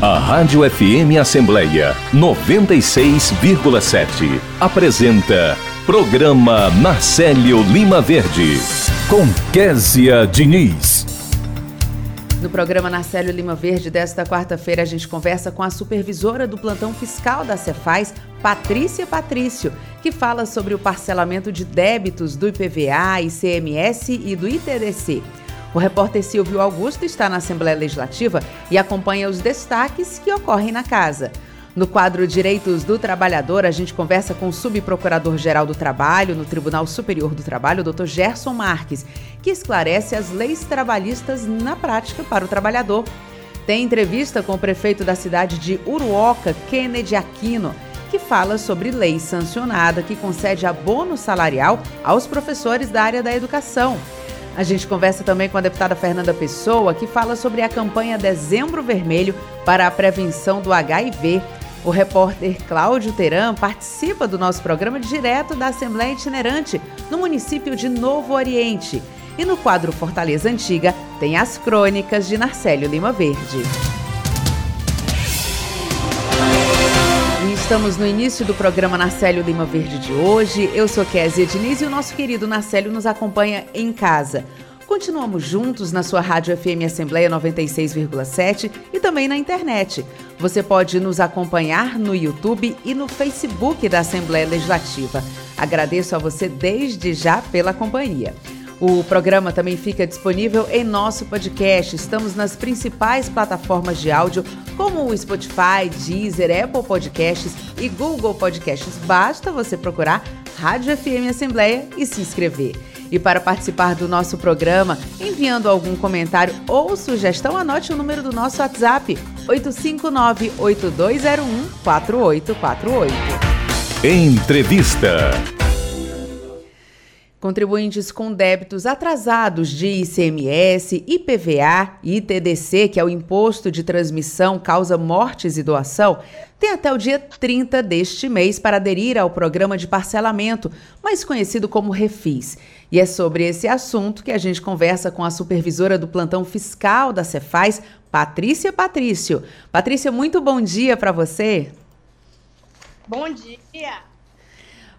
A Rádio FM Assembleia 96,7 apresenta Programa Marcelo Lima Verde com Késia Diniz. No programa Narcélio Lima Verde desta quarta-feira, a gente conversa com a supervisora do plantão fiscal da Cefaz, Patrícia Patrício, que fala sobre o parcelamento de débitos do IPVA, ICMS e do ITDC. O repórter Silvio Augusto está na Assembleia Legislativa e acompanha os destaques que ocorrem na casa. No quadro Direitos do Trabalhador, a gente conversa com o subprocurador-geral do Trabalho no Tribunal Superior do Trabalho, Dr. Gerson Marques, que esclarece as leis trabalhistas na prática para o trabalhador. Tem entrevista com o prefeito da cidade de Uruoca, Kennedy Aquino, que fala sobre lei sancionada que concede abono salarial aos professores da área da educação. A gente conversa também com a deputada Fernanda Pessoa, que fala sobre a campanha Dezembro Vermelho para a prevenção do HIV. O repórter Cláudio Teran participa do nosso programa direto da Assembleia Itinerante, no município de Novo Oriente. E no quadro Fortaleza Antiga tem as crônicas de Narcélio Lima Verde. Estamos no início do programa Narcélio Lima Verde de hoje. Eu sou Kézia Diniz e o nosso querido Narcélio nos acompanha em casa. Continuamos juntos na sua Rádio FM Assembleia 96,7 e também na internet. Você pode nos acompanhar no YouTube e no Facebook da Assembleia Legislativa. Agradeço a você desde já pela companhia. O programa também fica disponível em nosso podcast. Estamos nas principais plataformas de áudio, como o Spotify, Deezer, Apple Podcasts e Google Podcasts. Basta você procurar Rádio FM Assembleia e se inscrever. E para participar do nosso programa, enviando algum comentário ou sugestão, anote o número do nosso WhatsApp: 859-8201-4848. Entrevista. Contribuintes com débitos atrasados de ICMS, IPVA e ITDC, que é o Imposto de Transmissão Causa Mortes e Doação, têm até o dia 30 deste mês para aderir ao programa de parcelamento, mais conhecido como Refis. E é sobre esse assunto que a gente conversa com a supervisora do plantão fiscal da Cefaz, Patrícia Patrício. Patrícia, muito bom dia para você. Bom dia.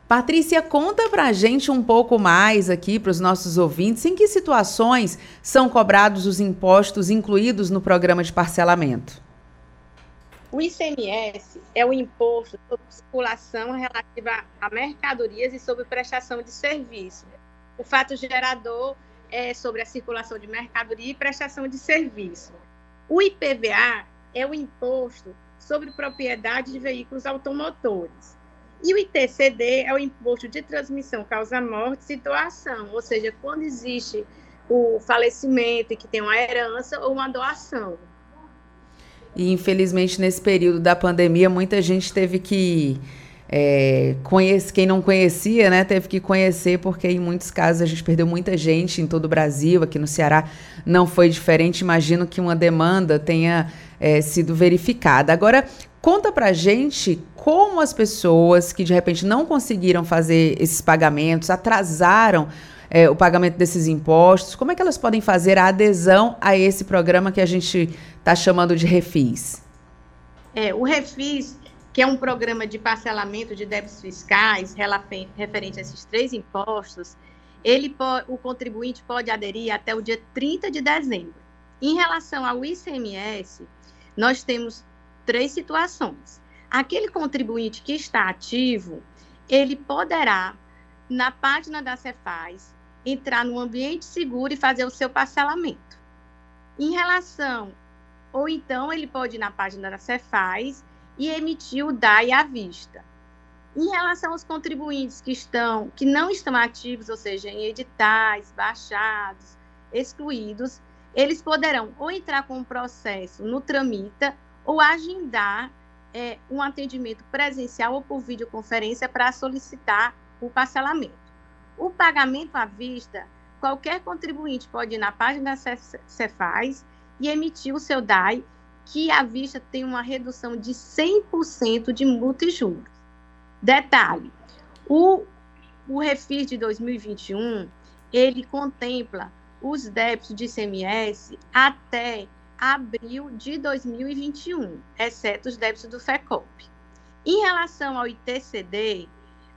Patrícia, conta para a gente um pouco mais aqui para os nossos ouvintes em que situações são cobrados os impostos incluídos no programa de parcelamento. O ICMS é o imposto sobre circulação relativa a mercadorias e sobre prestação de serviço. O fato gerador é sobre a circulação de mercadoria e prestação de serviço. O IPVA é o imposto sobre propriedade de veículos automotores. E o ITCD é o imposto de transmissão causa-morte e doação, ou seja, quando existe o falecimento e que tem uma herança ou uma doação. E infelizmente nesse período da pandemia muita gente teve que é, conhece, quem não conhecia, né, teve que conhecer, porque em muitos casos a gente perdeu muita gente em todo o Brasil, aqui no Ceará não foi diferente. Imagino que uma demanda tenha é, sido verificada. Agora, conta pra gente como as pessoas que de repente não conseguiram fazer esses pagamentos, atrasaram é, o pagamento desses impostos, como é que elas podem fazer a adesão a esse programa que a gente está chamando de Refis? É, o Refis que é um programa de parcelamento de débitos fiscais referente a esses três impostos, ele o contribuinte pode aderir até o dia 30 de dezembro. Em relação ao ICMS, nós temos três situações. Aquele contribuinte que está ativo, ele poderá, na página da Cefaz, entrar no ambiente seguro e fazer o seu parcelamento. Em relação, ou então ele pode ir na página da Cefaz e emitir o DAI à vista. Em relação aos contribuintes que estão, que não estão ativos, ou seja, em editais, baixados, excluídos, eles poderão ou entrar com um processo no Tramita ou agendar é, um atendimento presencial ou por videoconferência para solicitar o parcelamento. O pagamento à vista, qualquer contribuinte pode ir na página da Cefaz e emitir o seu DAI que a vista tem uma redução de 100% de multa e juros. Detalhe, o, o refis de 2021, ele contempla os débitos de ICMS até abril de 2021, exceto os débitos do FECOP. Em relação ao ITCD,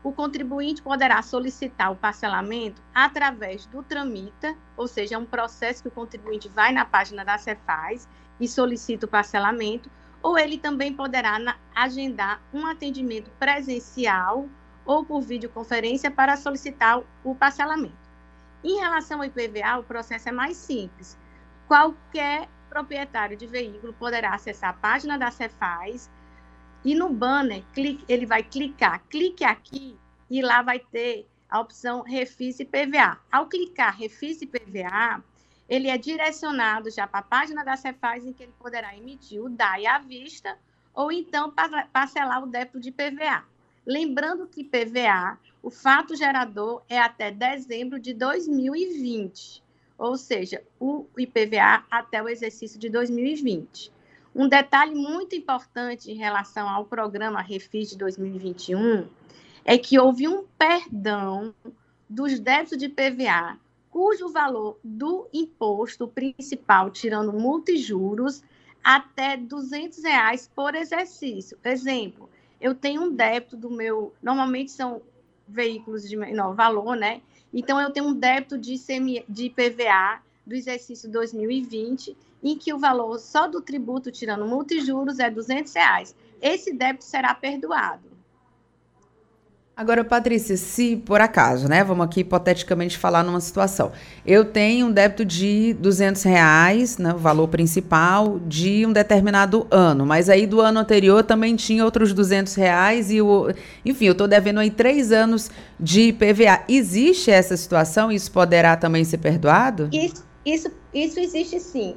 o contribuinte poderá solicitar o parcelamento através do Tramita, ou seja, é um processo que o contribuinte vai na página da Cefaz e solicita o parcelamento, ou ele também poderá agendar um atendimento presencial ou por videoconferência para solicitar o parcelamento. Em relação ao IPVA, o processo é mais simples. Qualquer proprietário de veículo poderá acessar a página da Cefaz e no banner ele vai clicar, clique aqui e lá vai ter a opção Refis e PVA. Ao clicar Refis e PVA, ele é direcionado já para a página da Cefaz em que ele poderá emitir o DAI à vista ou então parcelar o débito de PVA. Lembrando que PVA, o fato gerador é até dezembro de 2020, ou seja, o IPVA até o exercício de 2020. Um detalhe muito importante em relação ao programa Refis de 2021 é que houve um perdão dos débitos de PVA cujo valor do imposto principal, tirando multa e juros, até 200 reais por exercício. Exemplo, eu tenho um débito do meu, normalmente são veículos de menor valor, né? Então eu tenho um débito de, CMI, de PVA do exercício 2020, em que o valor só do tributo, tirando multa e juros, é 200 reais. Esse débito será perdoado. Agora, Patrícia, se por acaso, né, vamos aqui hipoteticamente falar numa situação, eu tenho um débito de 200 reais, né, o valor principal, de um determinado ano, mas aí do ano anterior também tinha outros 200 reais e, o, enfim, eu estou devendo aí três anos de PVA. Existe essa situação? Isso poderá também ser perdoado? Isso, isso, isso existe sim.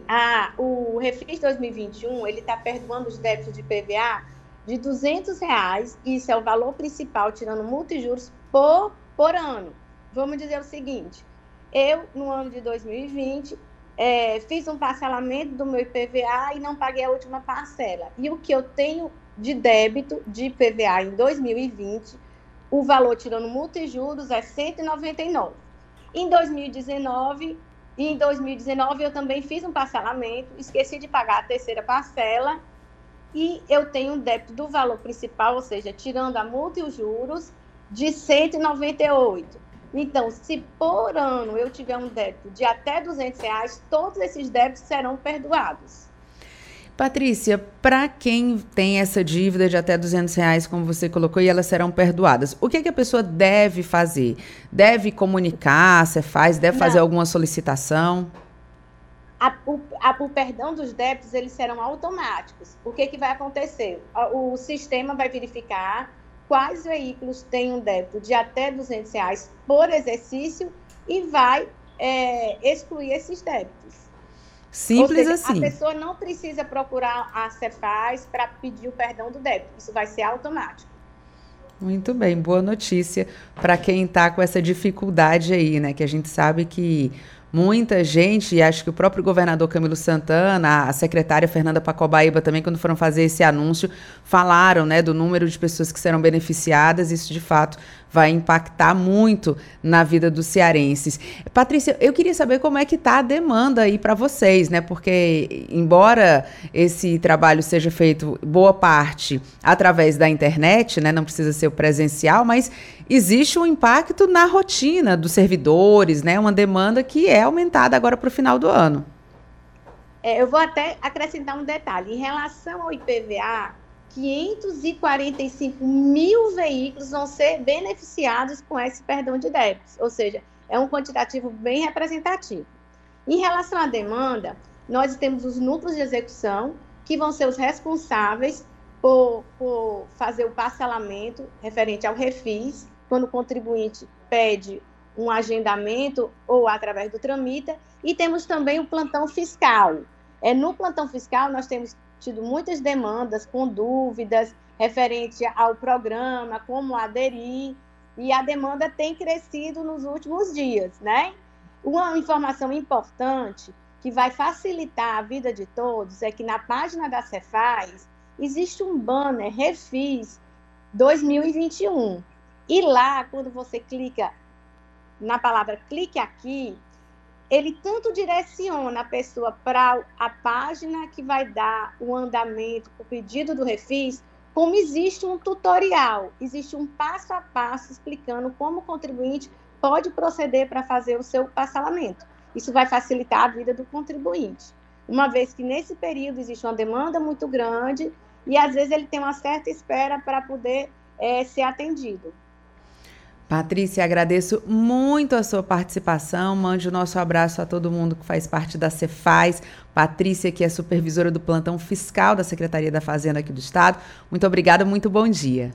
O Refis 2021, ele está perdoando os débitos de PVA de 200 reais, isso é o valor principal, tirando multa e juros, por, por ano. Vamos dizer o seguinte, eu, no ano de 2020, é, fiz um parcelamento do meu IPVA e não paguei a última parcela. E o que eu tenho de débito de IPVA em 2020, o valor tirando multa e juros é 199. Em 2019, em 2019 eu também fiz um parcelamento, esqueci de pagar a terceira parcela e eu tenho um débito do valor principal, ou seja, tirando a multa e os juros, de 198. Então, se por ano eu tiver um débito de até 200 reais, todos esses débitos serão perdoados. Patrícia, para quem tem essa dívida de até 200 reais, como você colocou, e elas serão perdoadas, o que, é que a pessoa deve fazer? Deve comunicar, você faz, deve Não. fazer alguma solicitação? A, o, a, o, perdão dos débitos eles serão automáticos. O que, que vai acontecer? O, o sistema vai verificar quais veículos têm um débito de até 200 reais por exercício e vai é, excluir esses débitos. Simples seja, assim. A pessoa não precisa procurar a Cefaz para pedir o perdão do débito. Isso vai ser automático. Muito bem, boa notícia para quem está com essa dificuldade aí, né? Que a gente sabe que muita gente, e acho que o próprio governador Camilo Santana, a secretária Fernanda Pacobaíba também, quando foram fazer esse anúncio, falaram né, do número de pessoas que serão beneficiadas. Isso, de fato, vai impactar muito na vida dos cearenses. Patrícia, eu queria saber como é que está a demanda aí para vocês, né? Porque, embora esse trabalho seja feito, boa parte, através da internet, né? Não precisa ser o presencial, mas existe um impacto na rotina dos servidores, né? Uma demanda que é aumentada agora para o final do ano. É, eu vou até acrescentar um detalhe. Em relação ao IPVA, 545 mil veículos vão ser beneficiados com esse perdão de débitos, ou seja, é um quantitativo bem representativo. Em relação à demanda, nós temos os núcleos de execução, que vão ser os responsáveis por, por fazer o parcelamento referente ao refis, quando o contribuinte pede um agendamento ou através do Tramita, e temos também o plantão fiscal. É, no plantão fiscal, nós temos tido muitas demandas com dúvidas referente ao programa, como aderir, e a demanda tem crescido nos últimos dias, né? Uma informação importante que vai facilitar a vida de todos é que na página da Cefaz existe um banner Refis 2021. E lá, quando você clica na palavra clique aqui, ele tanto direciona a pessoa para a página que vai dar o andamento, o pedido do refis, como existe um tutorial, existe um passo a passo explicando como o contribuinte pode proceder para fazer o seu parcelamento. Isso vai facilitar a vida do contribuinte, uma vez que nesse período existe uma demanda muito grande e às vezes ele tem uma certa espera para poder é, ser atendido. Patrícia, agradeço muito a sua participação. Mande o nosso abraço a todo mundo que faz parte da Cefaz. Patrícia, que é supervisora do plantão fiscal da Secretaria da Fazenda aqui do Estado. Muito obrigada, muito bom dia.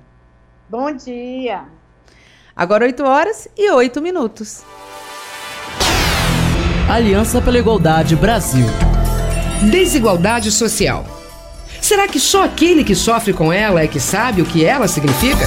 Bom dia. Agora 8 horas e 8 minutos. Aliança pela Igualdade Brasil. Desigualdade social. Será que só aquele que sofre com ela é que sabe o que ela significa?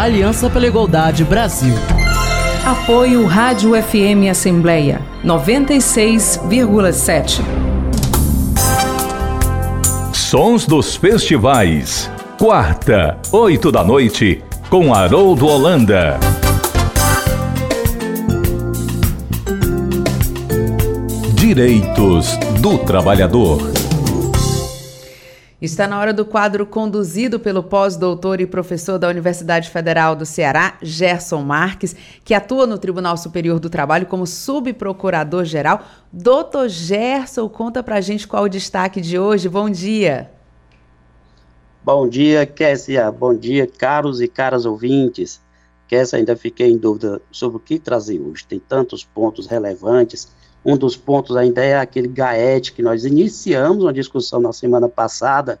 Aliança pela Igualdade Brasil. Apoio Rádio FM Assembleia 96,7. Sons dos festivais. Quarta, oito da noite, com Haroldo Holanda. Direitos do Trabalhador. Está na hora do quadro conduzido pelo pós-doutor e professor da Universidade Federal do Ceará, Gerson Marques, que atua no Tribunal Superior do Trabalho como subprocurador-geral. Doutor Gerson, conta pra gente qual o destaque de hoje. Bom dia. Bom dia, Kessia. Bom dia, caros e caras ouvintes. Kessia, ainda fiquei em dúvida sobre o que trazer hoje. Tem tantos pontos relevantes um dos pontos ainda é aquele GAET, que nós iniciamos uma discussão na semana passada.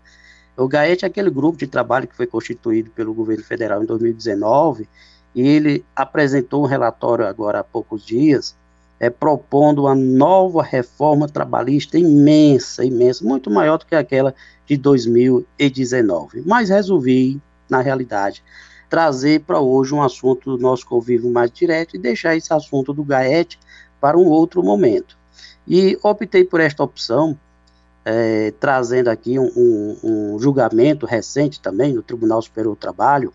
O GAET é aquele grupo de trabalho que foi constituído pelo governo federal em 2019, e ele apresentou um relatório agora há poucos dias, é, propondo uma nova reforma trabalhista imensa, imensa, muito maior do que aquela de 2019. Mas resolvi, na realidade, trazer para hoje um assunto do nosso convívio mais direto e deixar esse assunto do GAET para um outro momento. E optei por esta opção, é, trazendo aqui um, um, um, julgamento recente também no Tribunal Superior do Trabalho,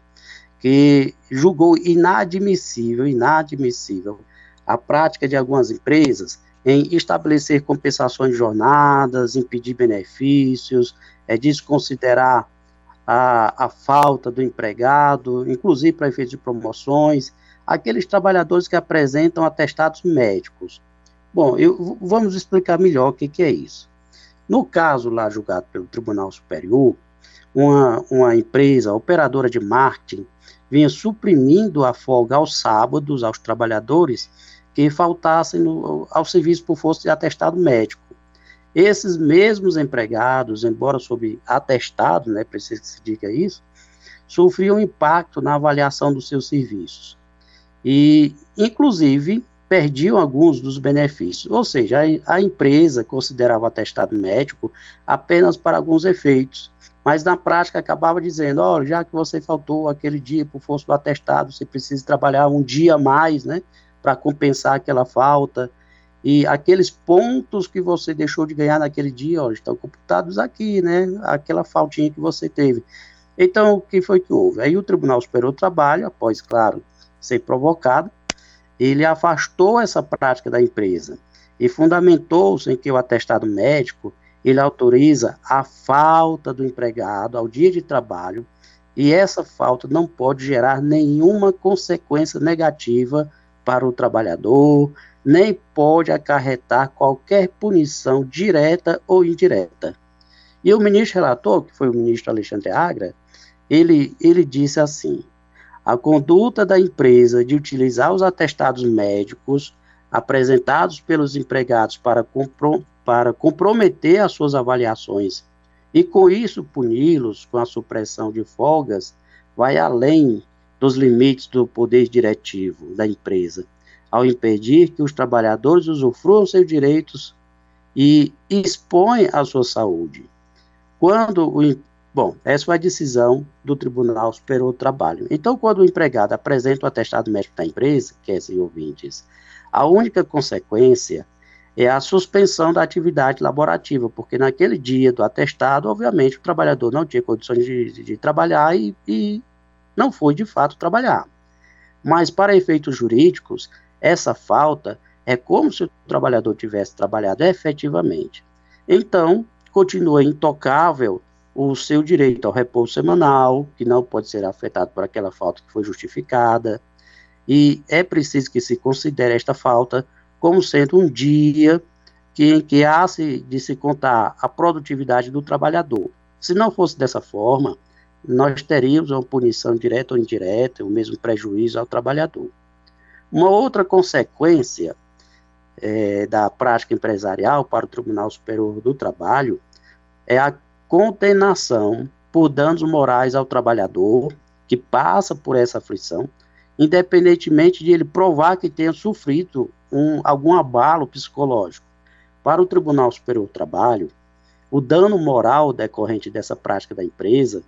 que julgou inadmissível, inadmissível, a prática de algumas empresas em estabelecer compensações de jornadas, impedir benefícios, é, desconsiderar a, a falta do empregado, inclusive para efeitos de promoções, aqueles trabalhadores que apresentam atestados médicos. Bom, eu, vamos explicar melhor o que, que é isso. No caso lá julgado pelo Tribunal Superior, uma, uma empresa operadora de marketing vinha suprimindo a folga aos sábados aos trabalhadores que faltassem no, ao serviço por força de atestado médico. Esses mesmos empregados, embora sob atestado, né, precisa que se diga isso, sofriam impacto na avaliação dos seus serviços e, inclusive, perdiam alguns dos benefícios. Ou seja, a, a empresa considerava o atestado médico apenas para alguns efeitos, mas na prática acabava dizendo, oh, já que você faltou aquele dia por força do atestado, você precisa trabalhar um dia a mais, né, para compensar aquela falta, e aqueles pontos que você deixou de ganhar naquele dia, ó, estão computados aqui, né, aquela faltinha que você teve. Então, o que foi que houve? Aí o Tribunal Superior do Trabalho, após, claro, ser provocado, ele afastou essa prática da empresa e fundamentou-se em que o atestado médico ele autoriza a falta do empregado ao dia de trabalho e essa falta não pode gerar nenhuma consequência negativa para o trabalhador, nem pode acarretar qualquer punição direta ou indireta. E o ministro relator, que foi o ministro Alexandre Agra, ele, ele disse assim: a conduta da empresa de utilizar os atestados médicos apresentados pelos empregados para, compro para comprometer as suas avaliações e, com isso, puni-los com a supressão de folgas vai além dos limites do poder diretivo da empresa, ao impedir que os trabalhadores usufruam seus direitos e expõe a sua saúde. Quando o Bom, essa foi a decisão do Tribunal Superior do Trabalho. Então, quando o empregado apresenta o atestado médico da empresa, que é esse ouvintes, a única consequência é a suspensão da atividade laborativa, porque naquele dia do atestado, obviamente, o trabalhador não tinha condições de, de, de trabalhar e, e não foi de fato trabalhar. Mas, para efeitos jurídicos, essa falta é como se o trabalhador tivesse trabalhado efetivamente. Então, continua intocável o seu direito ao repouso semanal, que não pode ser afetado por aquela falta que foi justificada, e é preciso que se considere esta falta como sendo um dia que, em que há -se de se contar a produtividade do trabalhador. Se não fosse dessa forma, nós teríamos uma punição direta ou indireta, o mesmo prejuízo ao trabalhador. Uma outra consequência é, da prática empresarial para o Tribunal Superior do Trabalho é a condenação por danos morais ao trabalhador que passa por essa aflição, independentemente de ele provar que tenha sofrido um, algum abalo psicológico. Para o Tribunal Superior do Trabalho, o dano moral decorrente dessa prática da empresa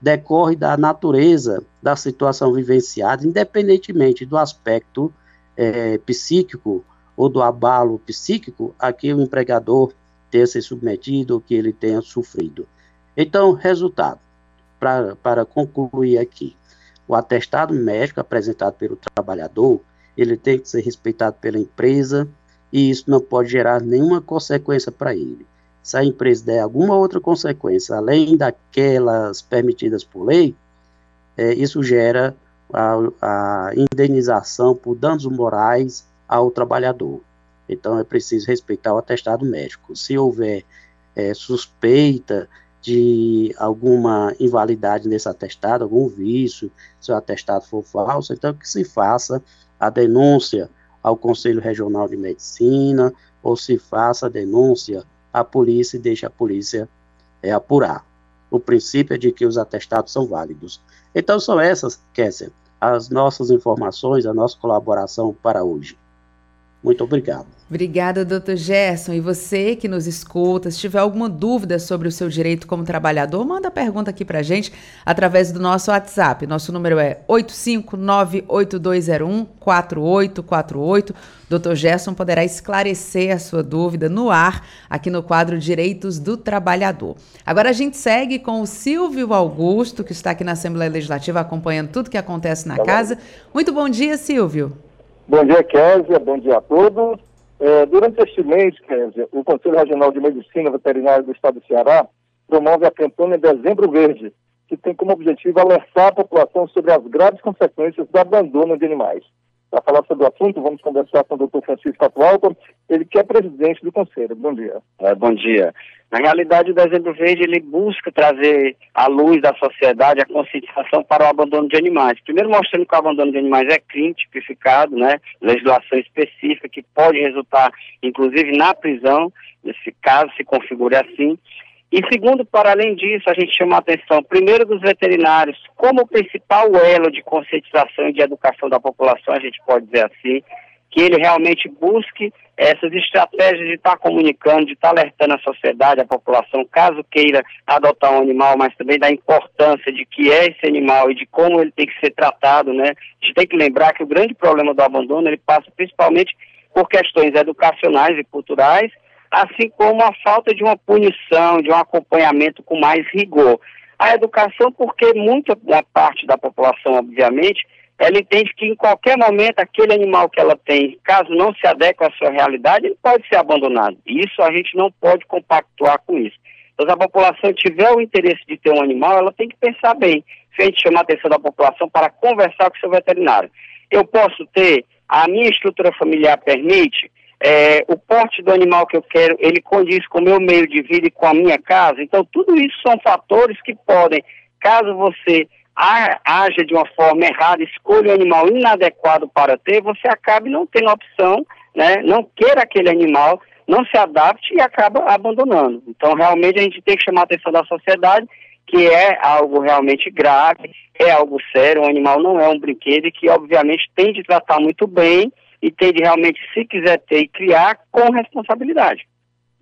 decorre da natureza da situação vivenciada, independentemente do aspecto é, psíquico ou do abalo psíquico a que o empregador tenha se submetido que ele tenha sofrido. Então, resultado, pra, para concluir aqui, o atestado médico apresentado pelo trabalhador, ele tem que ser respeitado pela empresa e isso não pode gerar nenhuma consequência para ele. Se a empresa der alguma outra consequência, além daquelas permitidas por lei, é, isso gera a, a indenização por danos morais ao trabalhador. Então é preciso respeitar o atestado médico. Se houver é, suspeita de alguma invalidade nesse atestado, algum vício, se o atestado for falso, então que se faça a denúncia ao Conselho Regional de Medicina ou se faça a denúncia à polícia e deixe a polícia é, apurar. O princípio é de que os atestados são válidos. Então são essas, Kessia, as nossas informações, a nossa colaboração para hoje. Muito obrigado. Obrigada, doutor Gerson. E você que nos escuta, se tiver alguma dúvida sobre o seu direito como trabalhador, manda a pergunta aqui para gente através do nosso WhatsApp. Nosso número é 85982014848. Doutor Gerson poderá esclarecer a sua dúvida no ar, aqui no quadro Direitos do Trabalhador. Agora a gente segue com o Silvio Augusto, que está aqui na Assembleia Legislativa acompanhando tudo que acontece na casa. Muito bom dia, Silvio. Bom dia, Kézia. Bom dia a todos. É, durante este mês, Kézia, o Conselho Regional de Medicina Veterinária do Estado do Ceará promove a campanha Dezembro Verde, que tem como objetivo alertar a população sobre as graves consequências do abandono de animais. Para falar sobre o assunto, vamos conversar com o doutor Francisco Atualpa, ele que é presidente do Conselho. Bom dia. É, bom dia. Na realidade, o Dezembro Verde ele busca trazer à luz da sociedade a conscientização para o abandono de animais. Primeiro mostrando que o abandono de animais é crime tipificado, né? Legislação específica que pode resultar, inclusive, na prisão, nesse caso se configure assim. E segundo, para além disso, a gente chama a atenção, primeiro dos veterinários, como principal elo de conscientização e de educação da população, a gente pode dizer assim, que ele realmente busque essas estratégias de estar tá comunicando, de estar tá alertando a sociedade, a população, caso queira adotar um animal, mas também da importância de que é esse animal e de como ele tem que ser tratado, né? A gente tem que lembrar que o grande problema do abandono, ele passa principalmente por questões educacionais e culturais, assim como a falta de uma punição, de um acompanhamento com mais rigor. A educação, porque muita parte da população, obviamente, ela entende que em qualquer momento aquele animal que ela tem, caso não se adeque à sua realidade, ele pode ser abandonado. Isso a gente não pode compactuar com isso. Então, se a população tiver o interesse de ter um animal, ela tem que pensar bem. Se a gente chamar a atenção da população para conversar com o seu veterinário. Eu posso ter, a minha estrutura familiar permite, é, o porte do animal que eu quero, ele condiz com o meu meio de vida e com a minha casa. Então, tudo isso são fatores que podem, caso você haja de uma forma errada, escolha um animal inadequado para ter, você acabe não tendo opção, né, não queira aquele animal, não se adapte e acaba abandonando. Então, realmente, a gente tem que chamar a atenção da sociedade que é algo realmente grave, é algo sério, um animal não é um brinquedo e que, obviamente, tem de tratar muito bem e tem de realmente, se quiser ter e criar, com responsabilidade.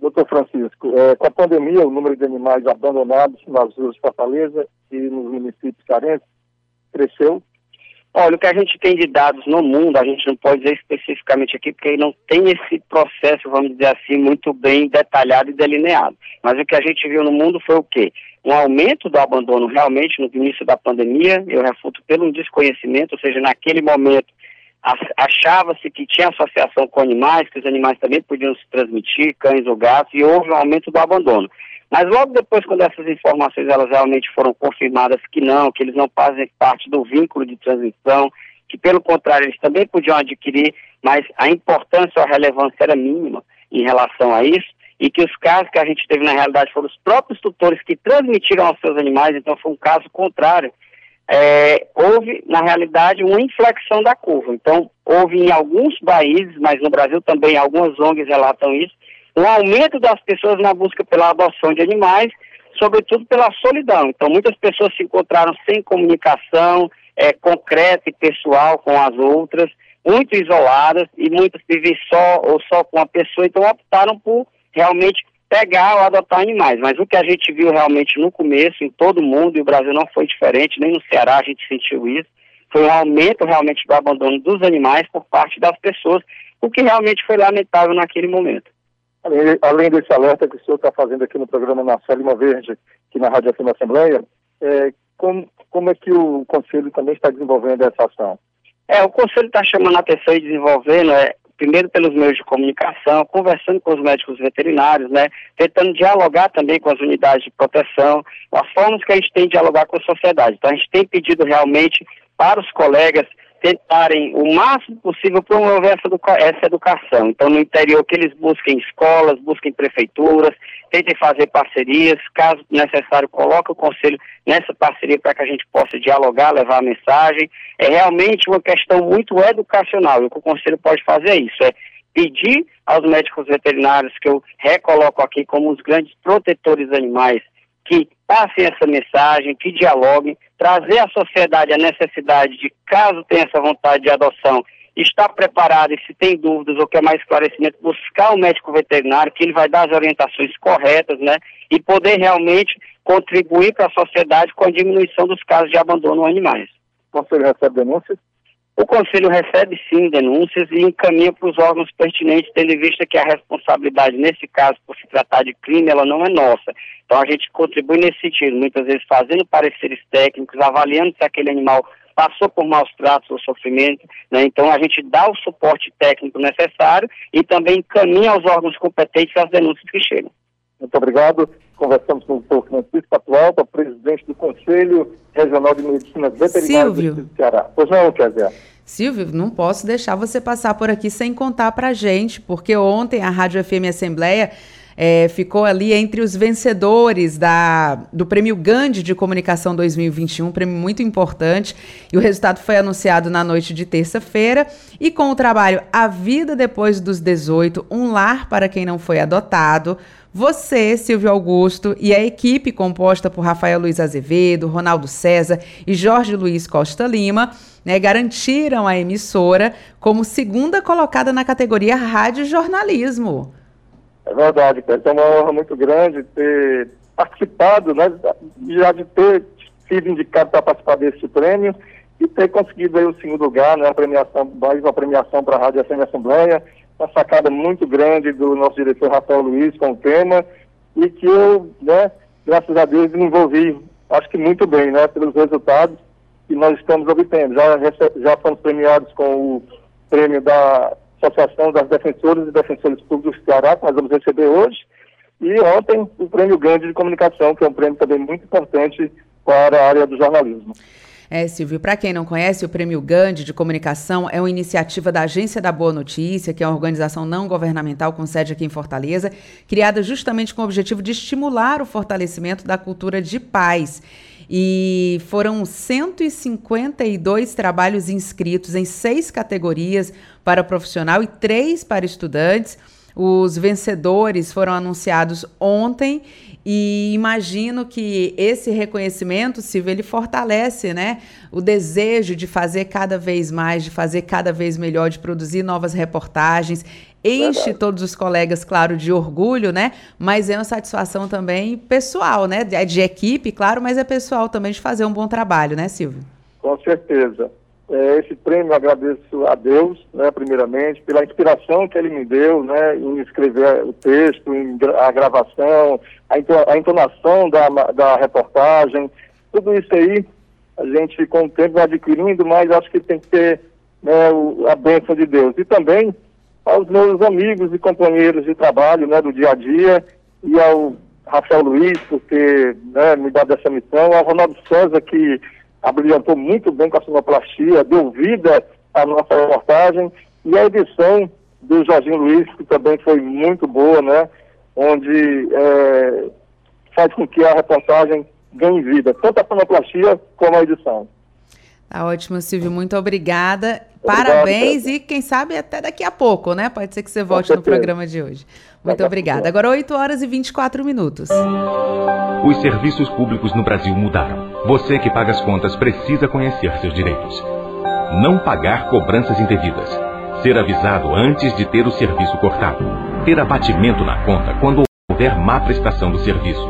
Doutor Francisco, é, com a pandemia, o número de animais abandonados nas ruas de Fortaleza e nos municípios carentes cresceu. Olha, o que a gente tem de dados no mundo, a gente não pode dizer especificamente aqui, porque não tem esse processo, vamos dizer assim, muito bem detalhado e delineado. Mas o que a gente viu no mundo foi o quê? Um aumento do abandono realmente no início da pandemia, eu refuto pelo desconhecimento, ou seja, naquele momento achava-se que tinha associação com animais, que os animais também podiam se transmitir, cães ou gatos, e houve um aumento do abandono. Mas logo depois, quando essas informações elas realmente foram confirmadas que não, que eles não fazem parte do vínculo de transmissão, que pelo contrário eles também podiam adquirir, mas a importância ou a relevância era mínima em relação a isso, e que os casos que a gente teve na realidade foram os próprios tutores que transmitiram aos seus animais, então foi um caso contrário é, houve, na realidade, uma inflexão da curva. Então, houve em alguns países, mas no Brasil também algumas ONGs relatam isso, um aumento das pessoas na busca pela adoção de animais, sobretudo pela solidão. Então, muitas pessoas se encontraram sem comunicação é, concreta e pessoal com as outras, muito isoladas, e muitas vivem só ou só com a pessoa, então optaram por realmente pegar ou adotar animais. Mas o que a gente viu realmente no começo, em todo mundo, e o Brasil não foi diferente, nem no Ceará a gente sentiu isso, foi um aumento realmente do abandono dos animais por parte das pessoas, o que realmente foi lamentável naquele momento. Além, além desse alerta que o senhor está fazendo aqui no programa Na Lima Verde, aqui na Rádio FM Assembleia, é, como, como é que o Conselho também está desenvolvendo essa ação? É, o Conselho está chamando a atenção e desenvolvendo é, primeiro pelos meios de comunicação, conversando com os médicos veterinários, né, tentando dialogar também com as unidades de proteção, as formas que a gente tem de dialogar com a sociedade. Então a gente tem pedido realmente para os colegas tentarem o máximo possível promover essa, educa essa educação. Então, no interior, que eles busquem escolas, busquem prefeituras, tentem fazer parcerias, caso necessário, coloque o conselho nessa parceria para que a gente possa dialogar, levar a mensagem. É realmente uma questão muito educacional, e o que o conselho pode fazer é isso, é pedir aos médicos veterinários, que eu recoloco aqui como os grandes protetores animais, que passem essa mensagem, que dialoguem, trazer à sociedade a necessidade de, caso tenha essa vontade de adoção, estar preparado e se tem dúvidas ou quer mais esclarecimento, buscar o um médico veterinário, que ele vai dar as orientações corretas, né? E poder realmente contribuir para a sociedade com a diminuição dos casos de abandono animais. Conselho recebe denúncias? O Conselho recebe sim denúncias e encaminha para os órgãos pertinentes, tendo em vista que a responsabilidade, nesse caso, por se tratar de crime, ela não é nossa. Então a gente contribui nesse sentido, muitas vezes fazendo pareceres técnicos, avaliando se aquele animal passou por maus tratos ou sofrimento, né? então a gente dá o suporte técnico necessário e também encaminha aos órgãos competentes as denúncias que chegam. Muito obrigado. Conversamos com o Dr. Francisco Atualpa, presidente do Conselho Regional de Medicina Veterinária Silvio. do Ceará. Pois não, Kézia? Silvio, não posso deixar você passar por aqui sem contar para gente, porque ontem a Rádio FM Assembleia é, ficou ali entre os vencedores da, do Prêmio Gandhi de Comunicação 2021, um prêmio muito importante. E o resultado foi anunciado na noite de terça-feira. E com o trabalho A Vida Depois dos 18, Um Lar para Quem Não Foi Adotado. Você, Silvio Augusto, e a equipe composta por Rafael Luiz Azevedo, Ronaldo César e Jorge Luiz Costa Lima né, garantiram a emissora como segunda colocada na categoria Rádio Jornalismo. É verdade, cara. É uma honra muito grande ter participado, né, já de ter sido indicado para participar desse prêmio e ter conseguido aí o segundo lugar, né, a premiação, mais uma premiação para a Rádio FM Assembleia, uma sacada muito grande do nosso diretor Rafael Luiz com o tema e que eu, né, graças a Deus, desenvolvi, acho que muito bem, né, pelos resultados que nós estamos obtendo. Já, já fomos premiados com o prêmio da Associação das Defensoras e Defensores Públicos do Ceará, que nós vamos receber hoje, e ontem o Prêmio Gandhi de Comunicação, que é um prêmio também muito importante para a área do jornalismo. É, Silvio, para quem não conhece, o Prêmio Gandhi de Comunicação é uma iniciativa da Agência da Boa Notícia, que é uma organização não governamental com sede aqui em Fortaleza, criada justamente com o objetivo de estimular o fortalecimento da cultura de paz. E foram 152 trabalhos inscritos em seis categorias para profissional e três para estudantes. Os vencedores foram anunciados ontem E imagino que esse reconhecimento, Silvio, ele fortalece, né, o desejo de fazer cada vez mais, de fazer cada vez melhor, de produzir novas reportagens. Enche Verdade. todos os colegas, claro, de orgulho, né? Mas é uma satisfação também pessoal, né? De, de equipe, claro, mas é pessoal também de fazer um bom trabalho, né, Silvio? Com certeza. É, esse prêmio agradeço a Deus, né, primeiramente, pela inspiração que ele me deu, né, em escrever o texto, em a gravação, a entonação da, da reportagem, tudo isso aí a gente com o tempo vai adquirindo, mas acho que tem que ter né, o, a bênção de Deus. E também aos meus amigos e companheiros de trabalho né, do dia a dia e ao Rafael Luiz, por ter né, me dado essa missão, ao Ronaldo César, que abrilhantou muito bem com a sonoplastia, deu vida à nossa reportagem, e a edição do Jorginho Luiz, que também foi muito boa, né? Onde é, faz com que a reportagem ganhe vida, tanto a sonoplastia como a edição. Tá ótimo, Silvio. Muito obrigada. Obrigado, Parabéns e quem sabe até daqui a pouco, né? Pode ser que você volte no programa de hoje. Muito obrigada. Agora 8 horas e 24 minutos. Os serviços públicos no Brasil mudaram. Você que paga as contas precisa conhecer seus direitos. Não pagar cobranças indevidas. Ser avisado antes de ter o serviço cortado. Ter abatimento na conta quando houver má prestação do serviço.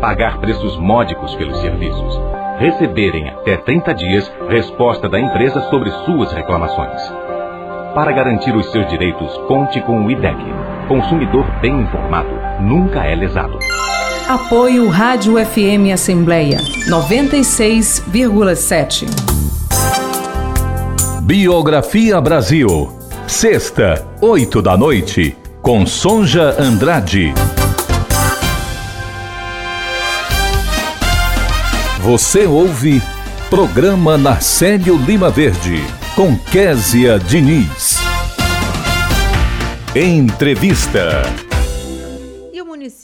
Pagar preços módicos pelos serviços. Receberem até 30 dias resposta da empresa sobre suas reclamações. Para garantir os seus direitos, conte com o IDEC. Consumidor bem informado nunca é lesado. Apoio Rádio FM Assembleia 96,7. Biografia Brasil. Sexta, oito da noite, com Sonja Andrade. Você ouve Programa Narcélio Lima Verde, com Késia Diniz. Entrevista.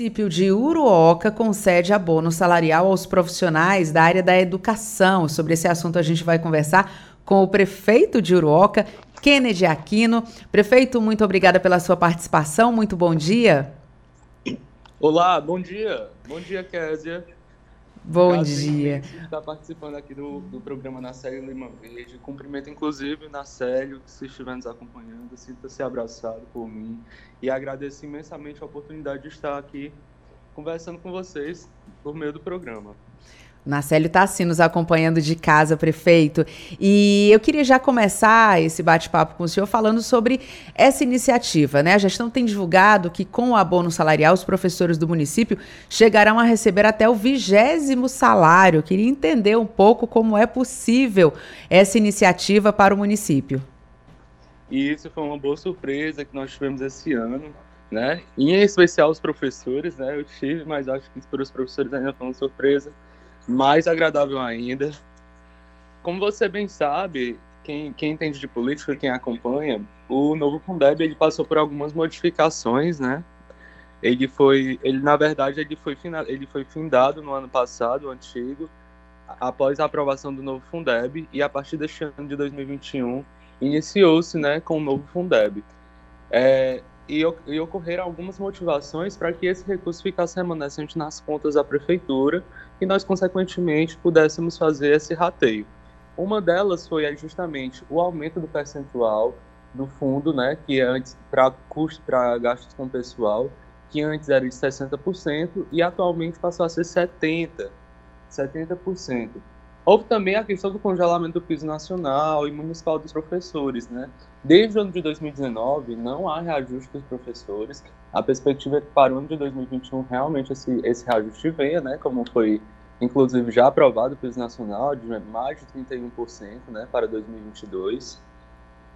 Município de Uruoca concede abono salarial aos profissionais da área da educação. Sobre esse assunto a gente vai conversar com o prefeito de Uruoca, Kennedy Aquino. Prefeito, muito obrigada pela sua participação. Muito bom dia. Olá, bom dia. Bom dia, Késia. Bom Caso dia. está participando aqui do, do programa Nacélio Lima Verde. Cumprimento, inclusive, Nacélio, que se estiver nos acompanhando, sinta-se abraçado por mim. E agradeço imensamente a oportunidade de estar aqui conversando com vocês por meio do programa. Marcelo está assim nos acompanhando de casa, prefeito. E eu queria já começar esse bate-papo com o senhor falando sobre essa iniciativa. Né? A gestão tem divulgado que, com o abono salarial, os professores do município chegarão a receber até o vigésimo salário. Eu queria entender um pouco como é possível essa iniciativa para o município. E isso foi uma boa surpresa que nós tivemos esse ano. Né? Em especial os professores, né? Eu tive, mas acho que para os professores ainda foi uma surpresa mais agradável ainda. Como você bem sabe, quem, quem entende de política, quem acompanha, o novo Fundeb ele passou por algumas modificações, né? Ele foi, ele na verdade ele foi ele foi findado no ano passado, o antigo, após a aprovação do novo Fundeb e a partir deste ano de 2021 iniciou-se, né, com o novo Fundeb. É, e, e ocorreram algumas motivações para que esse recurso ficasse remanescente nas contas da prefeitura e nós, consequentemente, pudéssemos fazer esse rateio. Uma delas foi justamente o aumento do percentual do fundo, né, que antes para custo para gastos com pessoal, que antes era de 60% e atualmente passou a ser 70, 70%. Houve também a questão do congelamento do piso nacional e municipal dos professores, né? Desde o ano de 2019, não há reajuste dos professores. A perspectiva é que para o ano de 2021 realmente esse, esse reajuste venha, né? Como foi, inclusive, já aprovado o piso nacional de mais de 31%, né? Para 2022.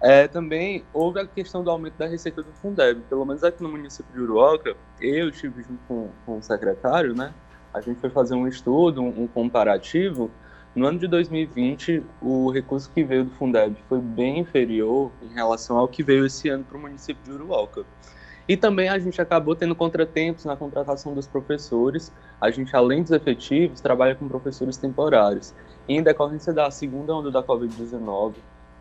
É, também houve a questão do aumento da receita do Fundeb. Pelo menos aqui no município de Uruoca, eu estive junto com, com o secretário, né? A gente foi fazer um estudo, um, um comparativo, no ano de 2020, o recurso que veio do Fundeb foi bem inferior em relação ao que veio esse ano para o município de Uruoca. E também a gente acabou tendo contratempos na contratação dos professores. A gente, além dos efetivos, trabalha com professores temporários. E em decorrência da segunda onda da Covid-19,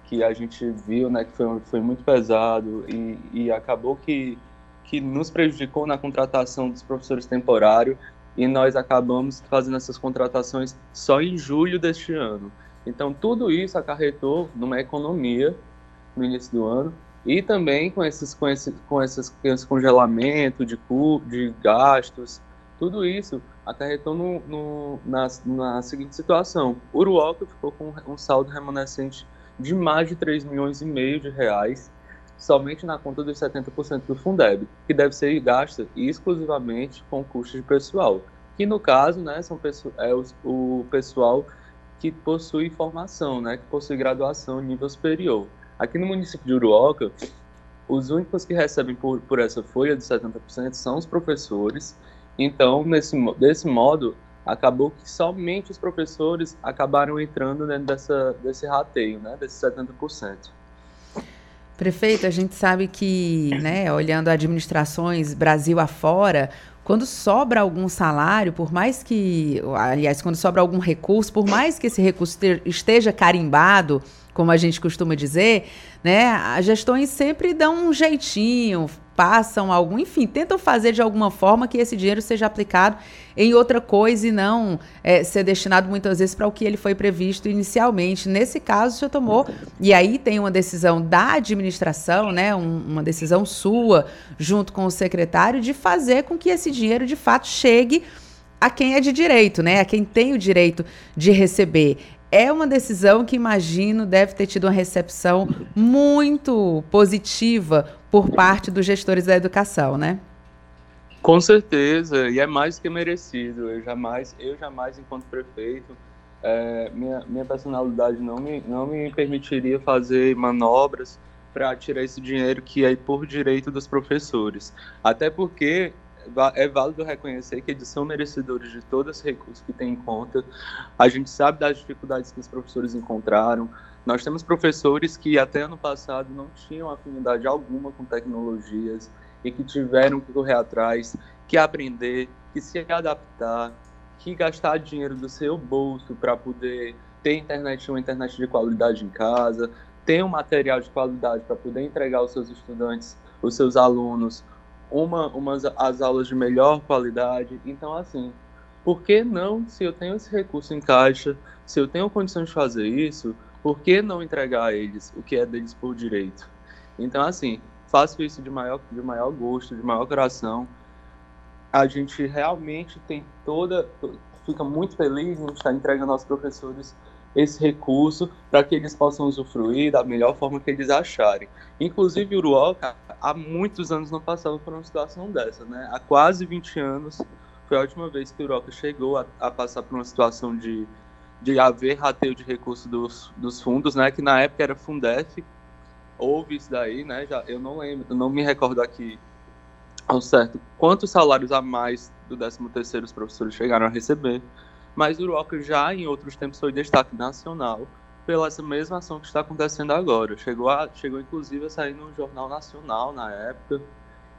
que a gente viu né, que foi, foi muito pesado e, e acabou que, que nos prejudicou na contratação dos professores temporários, e nós acabamos fazendo essas contratações só em julho deste ano. Então, tudo isso acarretou numa economia no início do ano e também com esses, com esse, com esses, com esse congelamento de, de gastos, tudo isso acarretou no, no, na, na seguinte situação. O Uruoca ficou com um saldo remanescente de mais de 3 milhões e meio de reais somente na conta dos 70% do Fundeb, que deve ser gasta exclusivamente com custos de pessoal, que no caso né, são é o, pessoal que possui formação, né, que possui graduação nível superior. Aqui no município de Uruoca, os únicos que recebem por, por essa folha de 70% são os professores. Então, nesse, desse modo, acabou que somente os professores acabaram entrando dentro dessa, desse rateio, né, desses 70%. Prefeito, a gente sabe que, né, olhando administrações Brasil afora, quando sobra algum salário, por mais que, aliás, quando sobra algum recurso, por mais que esse recurso esteja carimbado, como a gente costuma dizer, né, as gestões sempre dão um jeitinho, passam algum, enfim, tentam fazer de alguma forma que esse dinheiro seja aplicado em outra coisa e não é, ser destinado muitas vezes para o que ele foi previsto inicialmente. Nesse caso, o senhor tomou, e aí tem uma decisão da administração, né, um, uma decisão sua, junto com o secretário, de fazer com que esse dinheiro de fato chegue a quem é de direito, né, a quem tem o direito de receber é uma decisão que imagino deve ter tido uma recepção muito positiva por parte dos gestores da educação, né? Com certeza, e é mais que merecido. Eu jamais, eu jamais enquanto prefeito, é, minha, minha personalidade não me, não me permitiria fazer manobras para tirar esse dinheiro que é por direito dos professores. Até porque é válido reconhecer que eles são merecedores de todo esse recurso que tem em conta. A gente sabe das dificuldades que os professores encontraram. Nós temos professores que até ano passado não tinham afinidade alguma com tecnologias e que tiveram que correr atrás, que aprender, que se adaptar, que gastar dinheiro do seu bolso para poder ter internet, uma internet de qualidade em casa, ter um material de qualidade para poder entregar aos seus estudantes, os seus alunos, uma, umas, as aulas de melhor qualidade. Então, assim, por que não, se eu tenho esse recurso em caixa, se eu tenho condição de fazer isso, por que não entregar a eles o que é deles por direito? Então, assim, faço isso de maior, de maior gosto, de maior coração. A gente realmente tem toda, fica muito feliz em estar entregando aos professores esse recurso para que eles possam usufruir da melhor forma que eles acharem. Inclusive, Uruoca, há muitos anos não passava por uma situação dessa, né? Há quase 20 anos foi a última vez que Uruoca chegou a, a passar por uma situação de, de haver rateio de recursos dos, dos fundos, né? Que na época era Fundef, houve isso daí, né? Já, eu não lembro, eu não me recordo aqui ao certo quantos salários a mais do 13 terceiro os professores chegaram a receber, mas o Uruoca já em outros tempos foi destaque nacional pela essa mesma ação que está acontecendo agora. Chegou, a, chegou inclusive a sair no Jornal Nacional na época.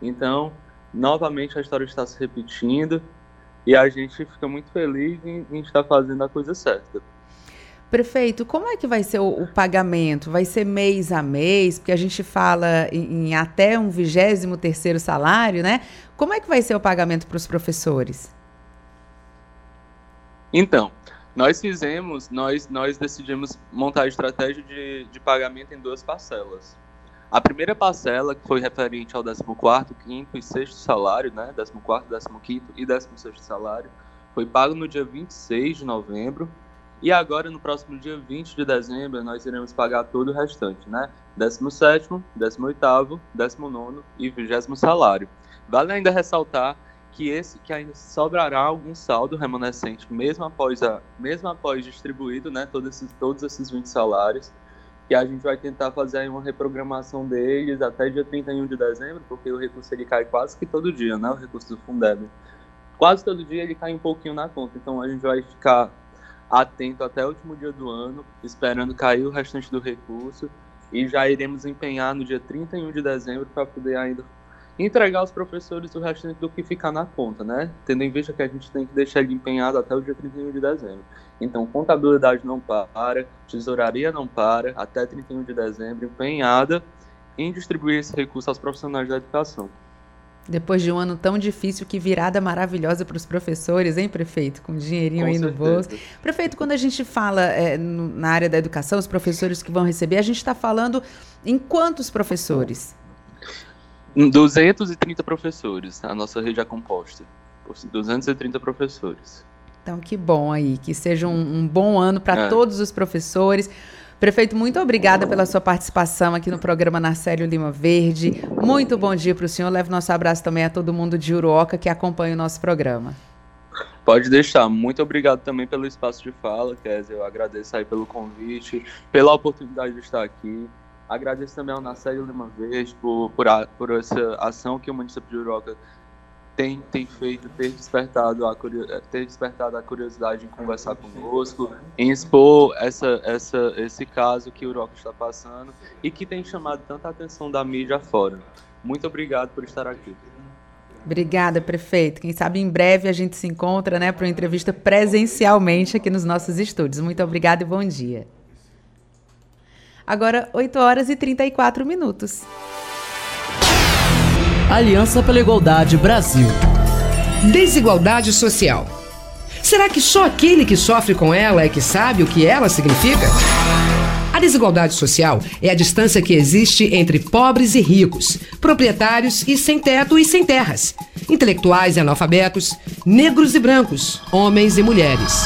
Então, novamente a história está se repetindo e a gente fica muito feliz em, em estar fazendo a coisa certa. Prefeito, como é que vai ser o, o, pagamento? Vai ser mês a mês? Porque a gente fala em, em até um vigésimo terceiro salário, né? Como é que vai ser o pagamento para os professores? Então, nós fizemos, nós, nós decidimos montar a estratégia de, de pagamento em duas parcelas. A primeira parcela, que foi referente ao 14º, 5 e 6 salário, né, 14º, 15º e 16º salário, foi pago no dia 26 de novembro, e agora, no próximo dia 20 de dezembro, nós iremos pagar todo o restante, né? 17º, 18º, 19º e 20 salário. Vale ainda ressaltar que esse que ainda sobrará algum saldo remanescente, mesmo após a mesmo após distribuído, né, todos esses todos esses 20 salários, que a gente vai tentar fazer uma reprogramação deles até dia 31 de dezembro, porque o recurso ele cai quase que todo dia, né, o recurso do Fundeb. Quase todo dia ele cai um pouquinho na conta, então a gente vai ficar atento até o último dia do ano, esperando cair o restante do recurso e já iremos empenhar no dia 31 de dezembro para poder ainda entregar aos professores o restante do que ficar na conta, né? Tendo em vista que a gente tem que deixar ele empenhado até o dia 31 de dezembro. Então, contabilidade não para, tesouraria não para, até 31 de dezembro, empenhada em distribuir esse recurso aos profissionais da educação. Depois de um ano tão difícil, que virada maravilhosa para os professores, hein, prefeito? Com dinheirinho Com aí certeza. no bolso. Prefeito, quando a gente fala é, no, na área da educação, os professores que vão receber, a gente está falando em quantos professores? 230 professores. A nossa rede é composta por 230 professores. Então, que bom aí, que seja um, um bom ano para é. todos os professores. Prefeito, muito obrigada pela sua participação aqui no programa Narcélio Lima Verde. Muito bom dia para o senhor. Leve nosso abraço também a todo mundo de Uruoca que acompanha o nosso programa. Pode deixar. Muito obrigado também pelo espaço de fala, Kézia. Eu agradeço aí pelo convite, pela oportunidade de estar aqui. Agradeço também ao Narcélio Lima Verde por, por, a, por essa ação que o município de Uruoca tem, tem feito, ter despertado, a, ter despertado a curiosidade em conversar conosco, em expor essa, essa, esse caso que Uroca está passando e que tem chamado tanta atenção da mídia fora. Muito obrigado por estar aqui. Obrigada, prefeito. Quem sabe em breve a gente se encontra né, para uma entrevista presencialmente aqui nos nossos estúdios. Muito obrigada e bom dia. Agora, 8 horas e 34 minutos. Aliança pela Igualdade Brasil. Desigualdade social. Será que só aquele que sofre com ela é que sabe o que ela significa? A desigualdade social é a distância que existe entre pobres e ricos, proprietários e sem teto e sem terras, intelectuais e analfabetos, negros e brancos, homens e mulheres.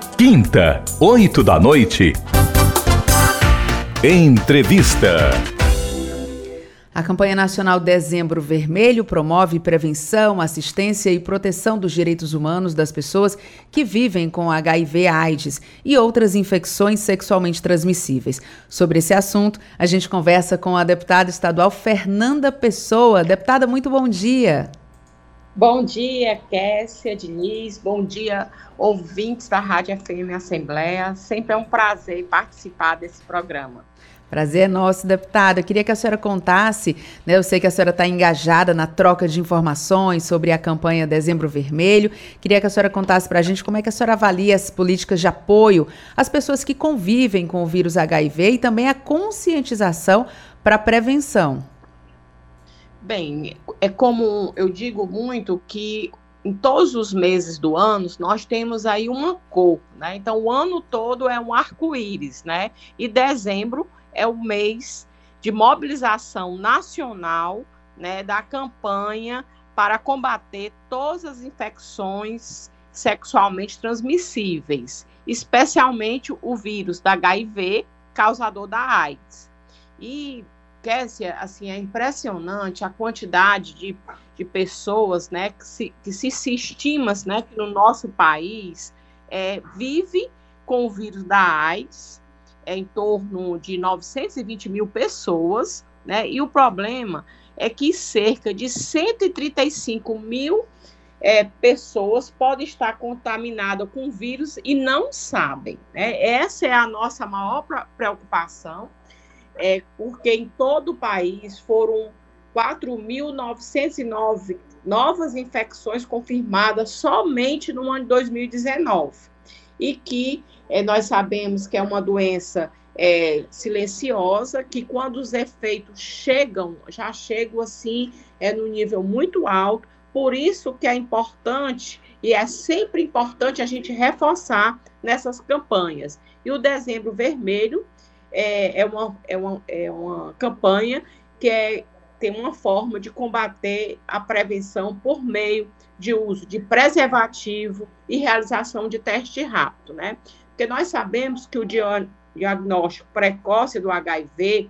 Quinta, oito da noite. Entrevista. A campanha nacional Dezembro Vermelho promove prevenção, assistência e proteção dos direitos humanos das pessoas que vivem com HIV/AIDS e outras infecções sexualmente transmissíveis. Sobre esse assunto, a gente conversa com a deputada estadual Fernanda Pessoa. Deputada, muito bom dia. Bom dia, Kessia, Diniz, bom dia, ouvintes da Rádio FM Assembleia. Sempre é um prazer participar desse programa. Prazer é nosso, deputada. Eu queria que a senhora contasse, né? Eu sei que a senhora está engajada na troca de informações sobre a campanha Dezembro Vermelho. Queria que a senhora contasse para a gente como é que a senhora avalia as políticas de apoio às pessoas que convivem com o vírus HIV e também a conscientização para a prevenção. Bem, é como eu digo muito que em todos os meses do ano nós temos aí uma cor, né? Então o ano todo é um arco-íris, né? E dezembro é o mês de mobilização nacional, né, da campanha para combater todas as infecções sexualmente transmissíveis, especialmente o vírus da HIV, causador da AIDS. E Kessia, assim, é impressionante a quantidade de, de pessoas, né, que se, que se, se estima, né, que no nosso país é, vive com o vírus da AIDS, é em torno de 920 mil pessoas, né, e o problema é que cerca de 135 mil é, pessoas podem estar contaminadas com vírus e não sabem. Né? Essa é a nossa maior preocupação é, porque em todo o país foram 4.909 novas infecções confirmadas somente no ano de 2019. E que é, nós sabemos que é uma doença é, silenciosa, que quando os efeitos chegam, já chegam assim, é no nível muito alto, por isso que é importante, e é sempre importante a gente reforçar nessas campanhas. E o Dezembro Vermelho é, é, uma, é, uma, é uma campanha que é, tem uma forma de combater a prevenção por meio de uso de preservativo e realização de teste rápido, né? Porque nós sabemos que o diagnóstico precoce do HIV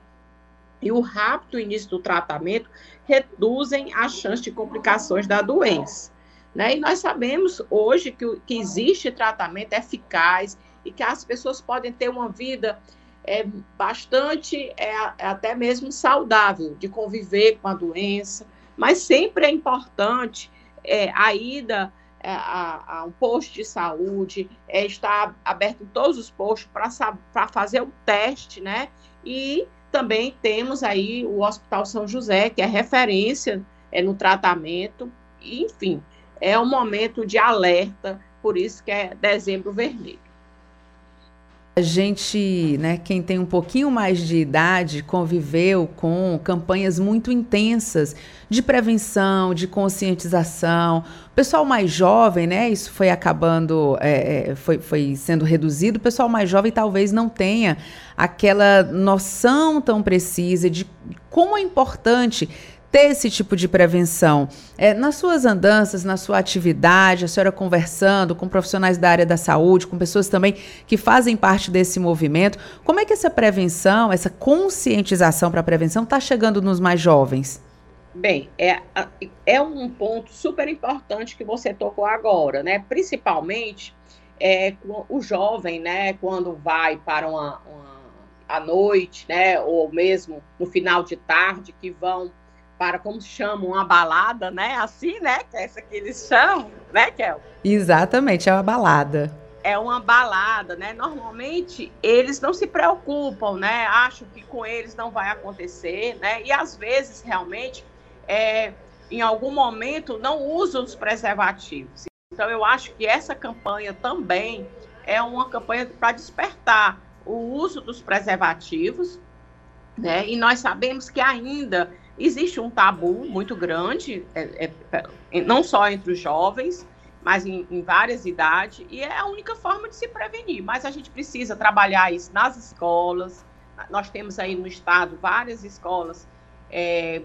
e o rápido início do tratamento reduzem a chance de complicações da doença. Né? E nós sabemos hoje que, que existe tratamento eficaz e que as pessoas podem ter uma vida é bastante, é, é até mesmo saudável de conviver com a doença, Mas sempre é importante é, a ida é, a, a, um posto de saúde, é, está aberto todos os postos para fazer o teste, né? E também temos aí o Hospital São José, que é referência é, no tratamento, enfim, é um momento de alerta, por isso que é dezembro vermelho. A gente, né, quem tem um pouquinho mais de idade, conviveu com campanhas muito intensas de prevenção, de conscientização. O pessoal mais jovem, né, isso foi acabando, é, é foi, foi sendo reduzido. O pessoal mais jovem talvez não tenha aquela noção tão precisa de como é importante ter esse tipo de prevenção. É, nas suas andanças, na sua atividade, a senhora conversando com profissionais da área da saúde, com pessoas também que fazem parte desse movimento, como é que essa prevenção, essa conscientização para a prevenção está chegando nos mais jovens? Bem, é, é um ponto super importante que você tocou agora, né? Principalmente é, o jovem, né, quando vai para uma, uma à noite, né, ou mesmo no final de tarde, que vão para, como chamam, uma balada, né? Assim, né? Que é essa que eles chamam, né, Kel? Exatamente, é uma balada. É uma balada, né? Normalmente eles não se preocupam, né? Acham que com eles não vai acontecer, né? E às vezes realmente, é, em algum momento, não usam os preservativos. Então eu acho que essa campanha também é uma campanha para despertar o uso dos preservativos, né? E nós sabemos que ainda Existe um tabu muito grande, é, é, é, não só entre os jovens, mas em, em, várias idades, e é a única forma de se prevenir. Mas a gente precisa trabalhar isso nas escolas. Nós temos aí no estado várias escolas é,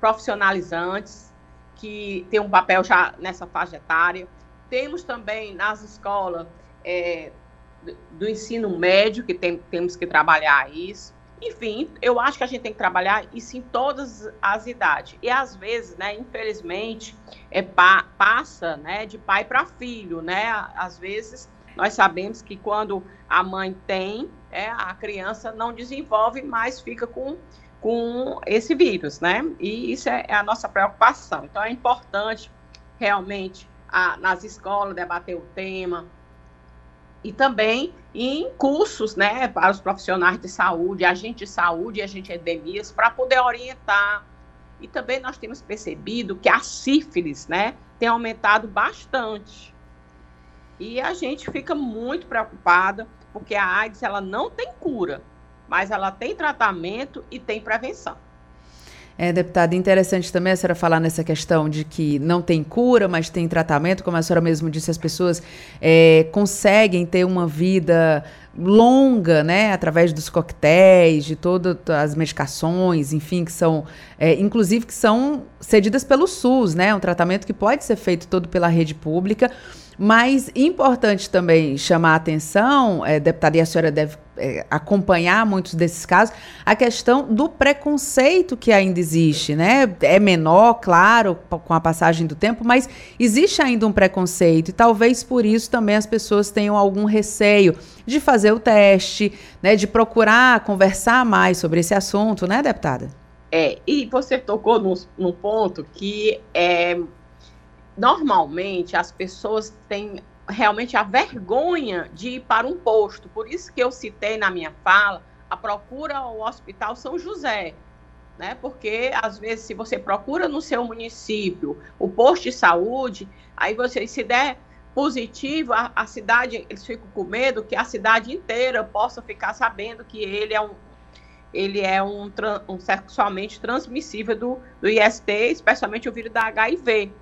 profissionalizantes que têm um papel já nessa faixa etária. Temos também nas escolas é, do ensino médio que tem, temos que trabalhar isso. Enfim, eu acho que a gente tem que trabalhar isso em todas as idades. E às vezes, né, infelizmente, é, pa passa né, de pai para filho, né? Às vezes nós sabemos que quando a mãe tem, é, a criança não desenvolve, mas fica com, com esse vírus, né? E isso é, é a nossa preocupação. Então é importante realmente a, nas escolas debater o tema, e também em cursos né, para os profissionais de saúde, agentes de saúde e agentes de endemias, para poder orientar. E também nós temos percebido que a sífilis né, tem aumentado bastante. E a gente fica muito preocupada, porque a AIDS ela não tem cura, mas ela tem tratamento e tem prevenção. É, deputada, interessante também a senhora falar nessa questão de que não tem cura, mas tem tratamento, como a senhora mesmo disse, as pessoas é, conseguem ter uma vida longa, né, através dos coquetéis, de todas as medicações, enfim, que são, é, inclusive que são cedidas pelo SUS, né, um tratamento que pode ser feito todo pela rede pública, mas importante também chamar a atenção, é, deputada, e a senhora deve é, acompanhar muitos desses casos, a questão do preconceito que ainda existe, né? É menor, claro, com a passagem do tempo, mas existe ainda um preconceito e talvez por isso também as pessoas tenham algum receio de fazer o teste, né? De procurar conversar mais sobre esse assunto, né, deputada? É, e você tocou num, num ponto que é normalmente as pessoas têm realmente a vergonha de ir para um posto. Por isso que eu citei na minha fala a procura ao Hospital São José. Né? Porque às vezes se você procura no seu município o posto de saúde, aí você se der positivo, a, a cidade, eles ficam com medo que a cidade inteira possa ficar sabendo que ele é um ele é um, um sexualmente transmissível do, do IST, especialmente o vírus da HIV.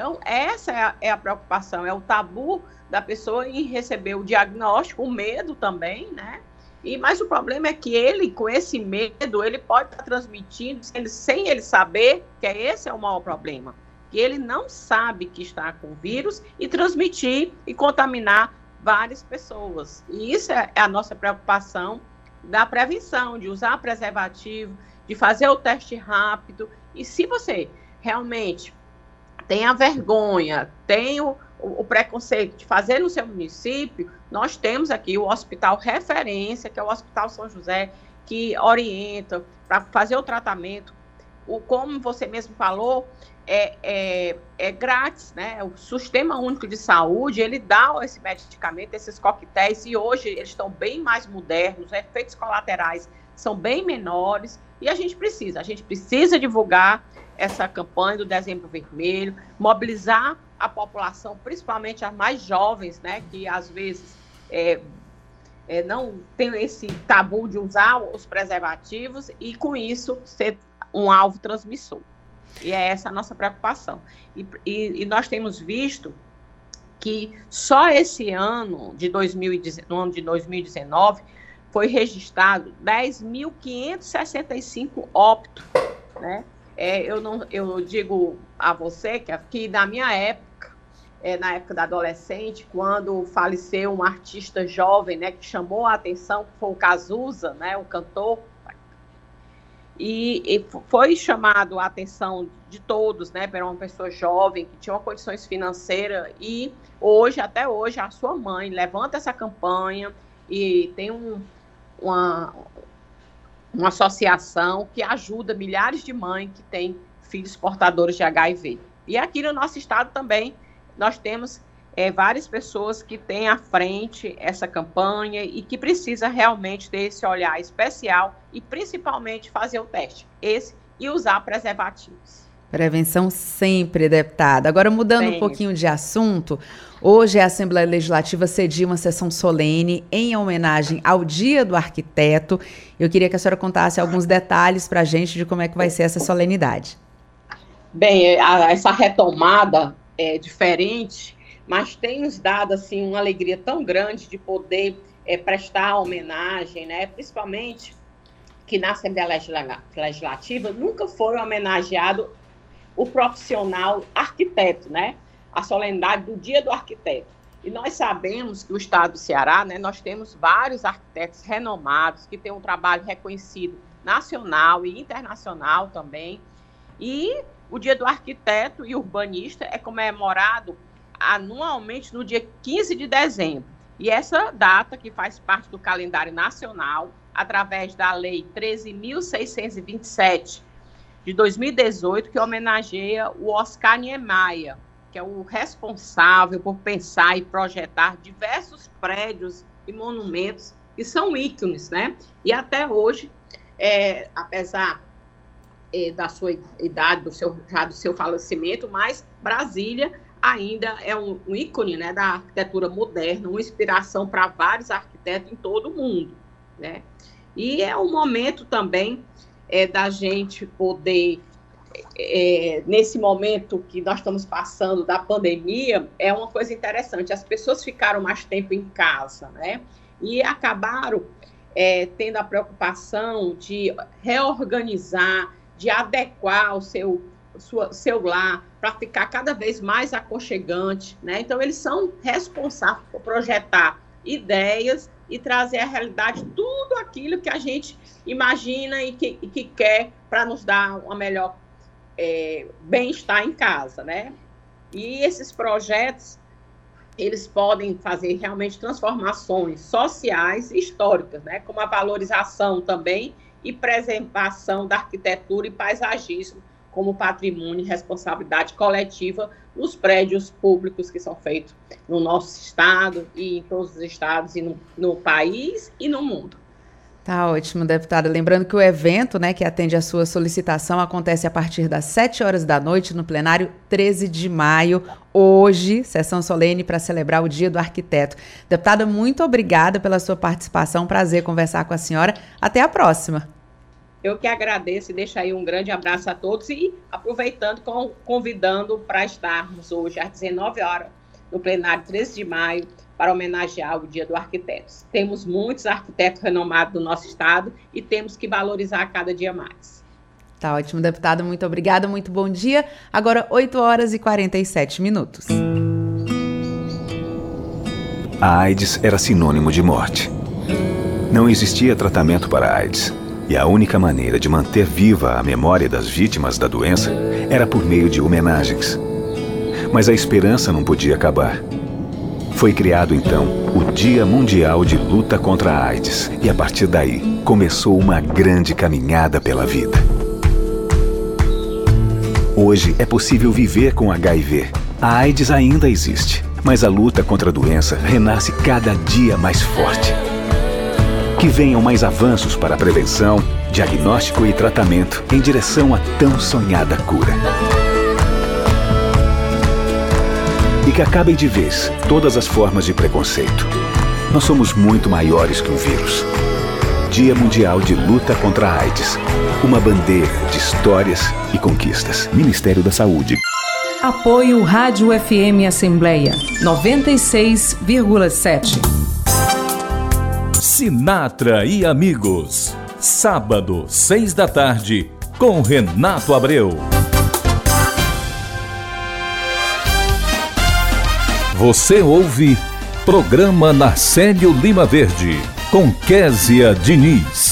Então, essa é a, é a, preocupação, é o tabu da pessoa em receber o diagnóstico, o medo também, né? E, mas o problema é que ele, com esse medo, ele pode estar transmitindo sem ele, sem ele saber que é esse é o maior problema. Que ele não sabe que está com vírus e transmitir e contaminar várias pessoas. E isso é, é a nossa preocupação da prevenção, de usar preservativo, de fazer o teste rápido. E se você realmente tem a vergonha, tem o, o, preconceito de fazer no seu município, nós temos aqui o hospital referência, que é o Hospital São José, que orienta para fazer o tratamento o, como você mesmo falou, é, é, é, grátis, né? O Sistema Único de Saúde, ele dá esse medicamento, esses coquetéis, e hoje eles estão bem mais modernos, os efeitos colaterais são bem menores, e a gente precisa, a gente precisa divulgar essa campanha do Dezembro Vermelho, mobilizar a população, principalmente as mais jovens, né, que às vezes é, é, não tem esse tabu de usar os preservativos e com isso ser um alvo transmissor. E é essa a nossa preocupação. E, e, e nós temos visto que só esse ano de 2019, no ano de 2019 foi registrado 10.565 óbitos, né? É, eu não, eu digo a você que, que na minha época, é, na época da adolescente, quando faleceu um artista jovem, né, que chamou a atenção, foi o Cazuza, né, o cantor, e, e, foi chamado a atenção de todos, né, para uma pessoa jovem que tinha condições financeiras e hoje, até hoje, a sua mãe levanta essa campanha e tem um, uma, uma associação que ajuda milhares de mães que têm filhos portadores de HIV. E aqui no nosso estado também nós temos é, várias pessoas que têm à frente essa campanha e que precisa realmente ter esse olhar especial e principalmente fazer o teste, esse e usar preservativos. Prevenção sempre, deputada. Agora, mudando sempre. um pouquinho de assunto, hoje a Assembleia Legislativa cedia uma sessão solene em homenagem ao Dia do Arquiteto. Eu queria que a senhora contasse alguns detalhes para a gente de como é que vai ser essa solenidade. Bem, a, essa retomada é diferente, mas tem nos dado assim uma alegria tão grande de poder é, prestar homenagem, né? Principalmente que na Assembleia Legislativa nunca foi homenageado o profissional arquiteto, né? A solenidade do Dia do Arquiteto. E nós sabemos que o estado do Ceará, né, nós temos vários arquitetos renomados que têm um trabalho reconhecido nacional e internacional também. E o Dia do Arquiteto e Urbanista é comemorado anualmente no dia 15 de dezembro. E essa data, que faz parte do calendário nacional, através da Lei 13.627 de 2018, que homenageia o Oscar Niemeyer, que é o responsável por pensar e projetar diversos prédios e monumentos que são ícones, né? E até hoje, é, apesar é, da sua idade, do seu, já do seu falecimento, mas Brasília ainda é um, um ícone né, da arquitetura moderna, uma inspiração para vários arquitetos em todo o mundo, né? E é um momento também é, da gente poder, é, nesse momento que nós estamos passando da pandemia, é uma coisa interessante. As pessoas ficaram mais tempo em casa, né? E acabaram é, tendo a preocupação de reorganizar, de adequar o seu, sua, seu lar para ficar cada vez mais aconchegante, né? Então, eles são responsáveis por projetar ideias e trazer à realidade tudo aquilo que a gente imagina e que, e que quer para nos dar uma melhor é, bem-estar em casa, né? E esses projetos, eles podem fazer realmente transformações sociais e históricas, né? Como a valorização também e preservação da arquitetura e paisagismo como patrimônio e responsabilidade coletiva nos prédios públicos que são feitos no nosso estado e em todos os estados e no, no país e no mundo. Tá ótimo, deputada. Lembrando que o evento, né, que atende a sua solicitação, acontece a partir das 7 horas da noite no plenário 13 de maio, hoje, sessão solene para celebrar o Dia do Arquiteto. Deputada, muito obrigada pela sua participação. Prazer conversar com a senhora. Até a próxima. Eu que agradeço e deixo aí um grande abraço a todos e aproveitando, convidando para estarmos hoje às 19 horas no plenário 13 de maio para homenagear o Dia do Arquiteto. Temos muitos arquitetos renomados do nosso estado e temos que valorizar cada dia mais. Tá ótimo, deputado. Muito obrigada. Muito bom dia. Agora, 8 horas e 47 minutos. A AIDS era sinônimo de morte. Não existia tratamento para a AIDS e a única maneira de manter viva a memória das vítimas da doença era por meio de homenagens. Mas a esperança não podia acabar. Foi criado então o Dia Mundial de Luta contra a AIDS e a partir daí começou uma grande caminhada pela vida. Hoje é possível viver com HIV. A AIDS ainda existe, mas a luta contra a doença renasce cada dia mais forte. Que venham mais avanços para a prevenção, diagnóstico e tratamento em direção à tão sonhada cura. E que acabem de vez todas as formas de preconceito. Nós somos muito maiores que um vírus. Dia Mundial de Luta contra a AIDS. Uma bandeira de histórias e conquistas. Ministério da Saúde. Apoio Rádio FM Assembleia 96,7. Sinatra e amigos. Sábado, seis da tarde, com Renato Abreu. Você ouve Programa Narcélio Lima Verde, com Késia Diniz.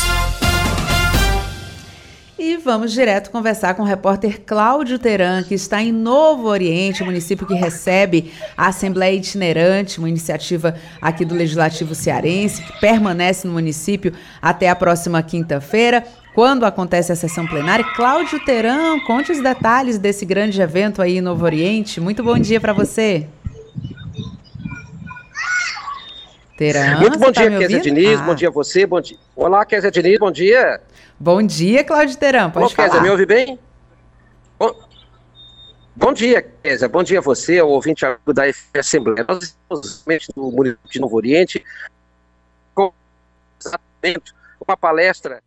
Vamos direto conversar com o repórter Cláudio Teran, que está em Novo Oriente, município que recebe a Assembleia Itinerante, uma iniciativa aqui do Legislativo Cearense, que permanece no município até a próxima quinta-feira. Quando acontece a sessão plenária, Cláudio Teran, conte os detalhes desse grande evento aí em Novo Oriente. Muito bom dia para você. Teran, Muito bom dia, tá Kézia Diniz. Ah. Bom dia a você. Bom dia. Olá, Kézia Diniz. Bom dia. Bom dia, Cláudio Teran. Pode Bom, falar. Kézia, me ouve bem? Bom, bom dia, Kézia. Bom dia a você, ao ouvinte da Assembleia. Nós estamos no município de Novo Oriente com uma palestra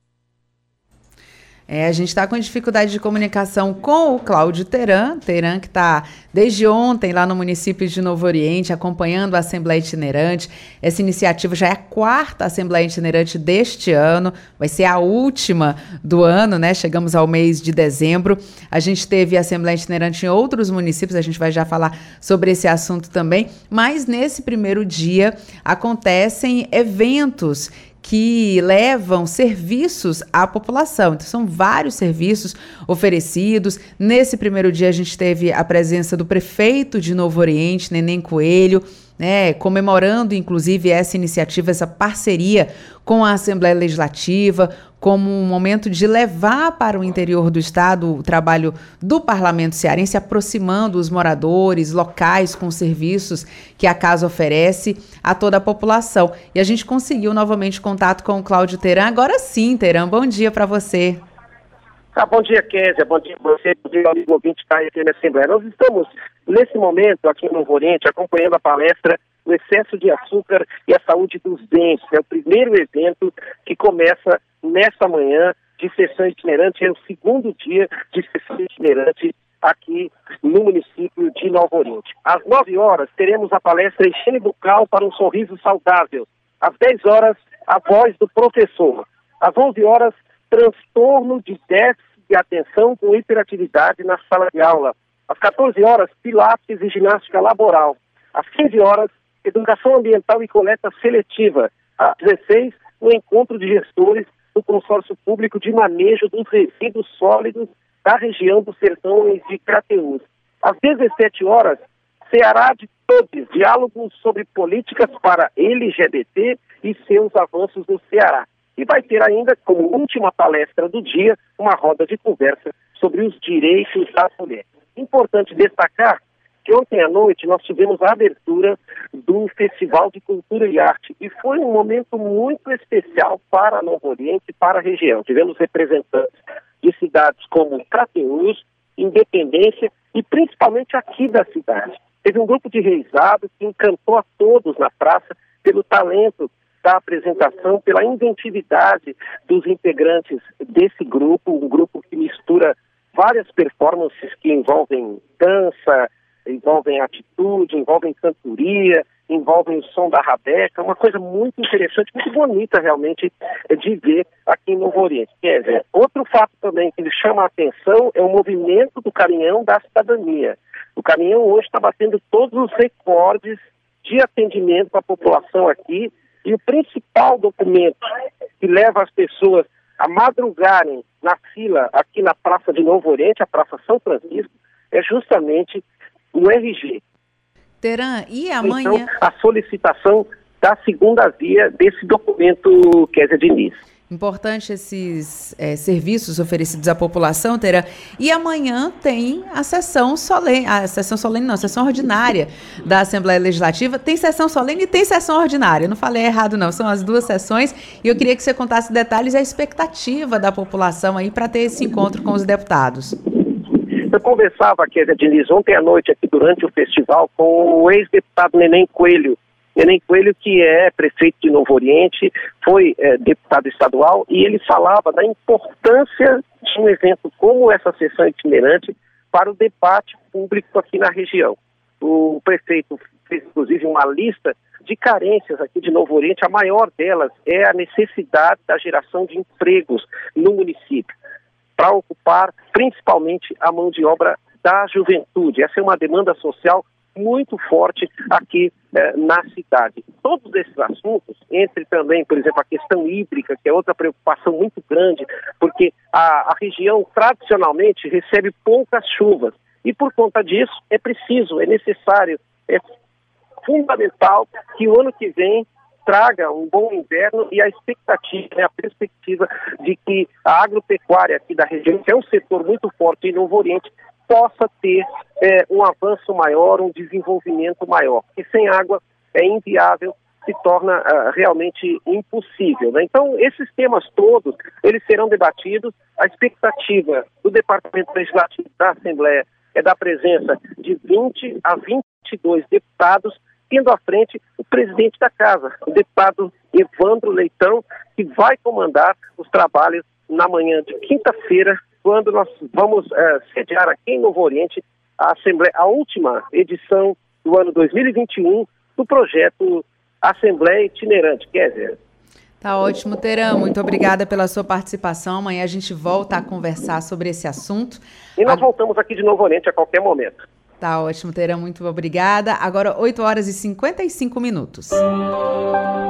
é, a gente está com dificuldade de comunicação com o Cláudio Teran, Teran que está desde ontem lá no município de Novo Oriente, acompanhando a Assembleia Itinerante. Essa iniciativa já é a quarta Assembleia Itinerante deste ano, vai ser a última do ano, né? Chegamos ao mês de dezembro. A gente teve Assembleia Itinerante em outros municípios, a gente vai já falar sobre esse assunto também, mas nesse primeiro dia acontecem eventos que levam serviços à população. Então, são vários serviços oferecidos. Nesse primeiro dia, a gente teve a presença do prefeito de Novo Oriente, Neném Coelho, né, comemorando inclusive essa iniciativa, essa parceria com a Assembleia Legislativa, como um momento de levar para o interior do estado o trabalho do parlamento cearense, aproximando os moradores locais com serviços que a casa oferece a toda a população. E a gente conseguiu novamente contato com o Cláudio Teran. Agora sim, Teran, bom dia para você. Ah, bom dia, Kézia. Bom dia você, bom dia, amigo ouvinte da FM Assembleia. Nós estamos, nesse momento, aqui no Novo Oriente, acompanhando a palestra o excesso de açúcar e a saúde dos dentes. É o primeiro evento que começa nesta manhã de sessão itinerante, é o segundo dia de sessão itinerante aqui no município de Novo Oriente. Às 9 horas, teremos a palestra Higiene Bucal para um Sorriso Saudável. Às 10 horas, a voz do professor. Às 11 horas, transtorno de déficit de atenção com hiperatividade na sala de aula. Às 14 horas, pilates e ginástica laboral. Às 15 horas, educação ambiental e coleta seletiva. Às 16, o encontro de gestores do consórcio público de manejo dos resíduos sólidos da região do Sertão e de Crateús. Às 17 horas, Ceará de Todos, diálogos sobre políticas para LGBT e seus avanços no Ceará. E vai ter ainda, como última palestra do dia, uma roda de conversa sobre os direitos das mulheres. Importante destacar que ontem à noite nós tivemos a abertura do Festival de Cultura e Arte e foi um momento muito especial para Novo Oriente e para a região. Tivemos representantes de cidades como Crateús, Independência e principalmente aqui da cidade. Teve um grupo de reisados que encantou a todos na praça pelo talento da apresentação, pela inventividade dos integrantes desse grupo, um grupo que mistura várias performances que envolvem dança, envolvem atitude, envolvem cantoria, envolvem o som da rabeca, uma coisa muito interessante, muito bonita realmente de ver aqui em Novo Oriente. Quer dizer, outro fato também que chama a atenção é o movimento do caminhão da cidadania. O caminhão hoje está batendo todos os recordes de atendimento à população aqui e o principal documento que leva as pessoas a madrugarem na fila aqui na Praça de Novo Oriente, a Praça São Francisco, é justamente o RG. Teran, e amanhã? Então, a solicitação da segunda via desse documento Kézia Diniz. Importante esses é, serviços oferecidos à população, Terá. E amanhã tem a sessão solene, a sessão solene não, a sessão ordinária da Assembleia Legislativa. Tem sessão solene e tem sessão ordinária. Não falei errado, não. São as duas sessões. E eu queria que você contasse detalhes e a expectativa da população aí para ter esse encontro com os deputados. Eu conversava, Kézia Diniz, ontem à noite aqui durante o festival com o ex-deputado Neném Coelho, Neném Coelho, que é prefeito de Novo Oriente, foi é, deputado estadual, e ele falava da importância de um evento como essa sessão itinerante para o debate público aqui na região. O prefeito fez, inclusive, uma lista de carências aqui de Novo Oriente. A maior delas é a necessidade da geração de empregos no município, para ocupar principalmente a mão de obra da juventude. Essa é uma demanda social muito forte aqui eh, na cidade. Todos esses assuntos, entre também, por exemplo, a questão hídrica, que é outra preocupação muito grande, porque a, a região tradicionalmente recebe poucas chuvas. E por conta disso, é preciso, é necessário, é fundamental que o ano que vem traga um bom inverno e a expectativa, né, a perspectiva de que a agropecuária aqui da região, que é um setor muito forte em Novo Oriente, possa ter é, um avanço maior, um desenvolvimento maior. Porque sem água é inviável, se torna uh, realmente impossível. Né? Então, esses temas todos, eles serão debatidos. A expectativa do Departamento Legislativo da Assembleia é da presença de 20 a 22 deputados, tendo à frente o presidente da Casa, o deputado Evandro Leitão, que vai comandar os trabalhos na manhã de quinta-feira quando nós vamos é, sediar aqui em Novo Oriente a, Assembleia, a última edição do ano 2021 do projeto Assembleia Itinerante. Kézia. Tá ótimo, Terão. Muito obrigada pela sua participação. Amanhã a gente volta a conversar sobre esse assunto. E nós a... voltamos aqui de Novo Oriente a qualquer momento. Tá ótimo, Terão. Muito obrigada. Agora, 8 horas e 55 minutos.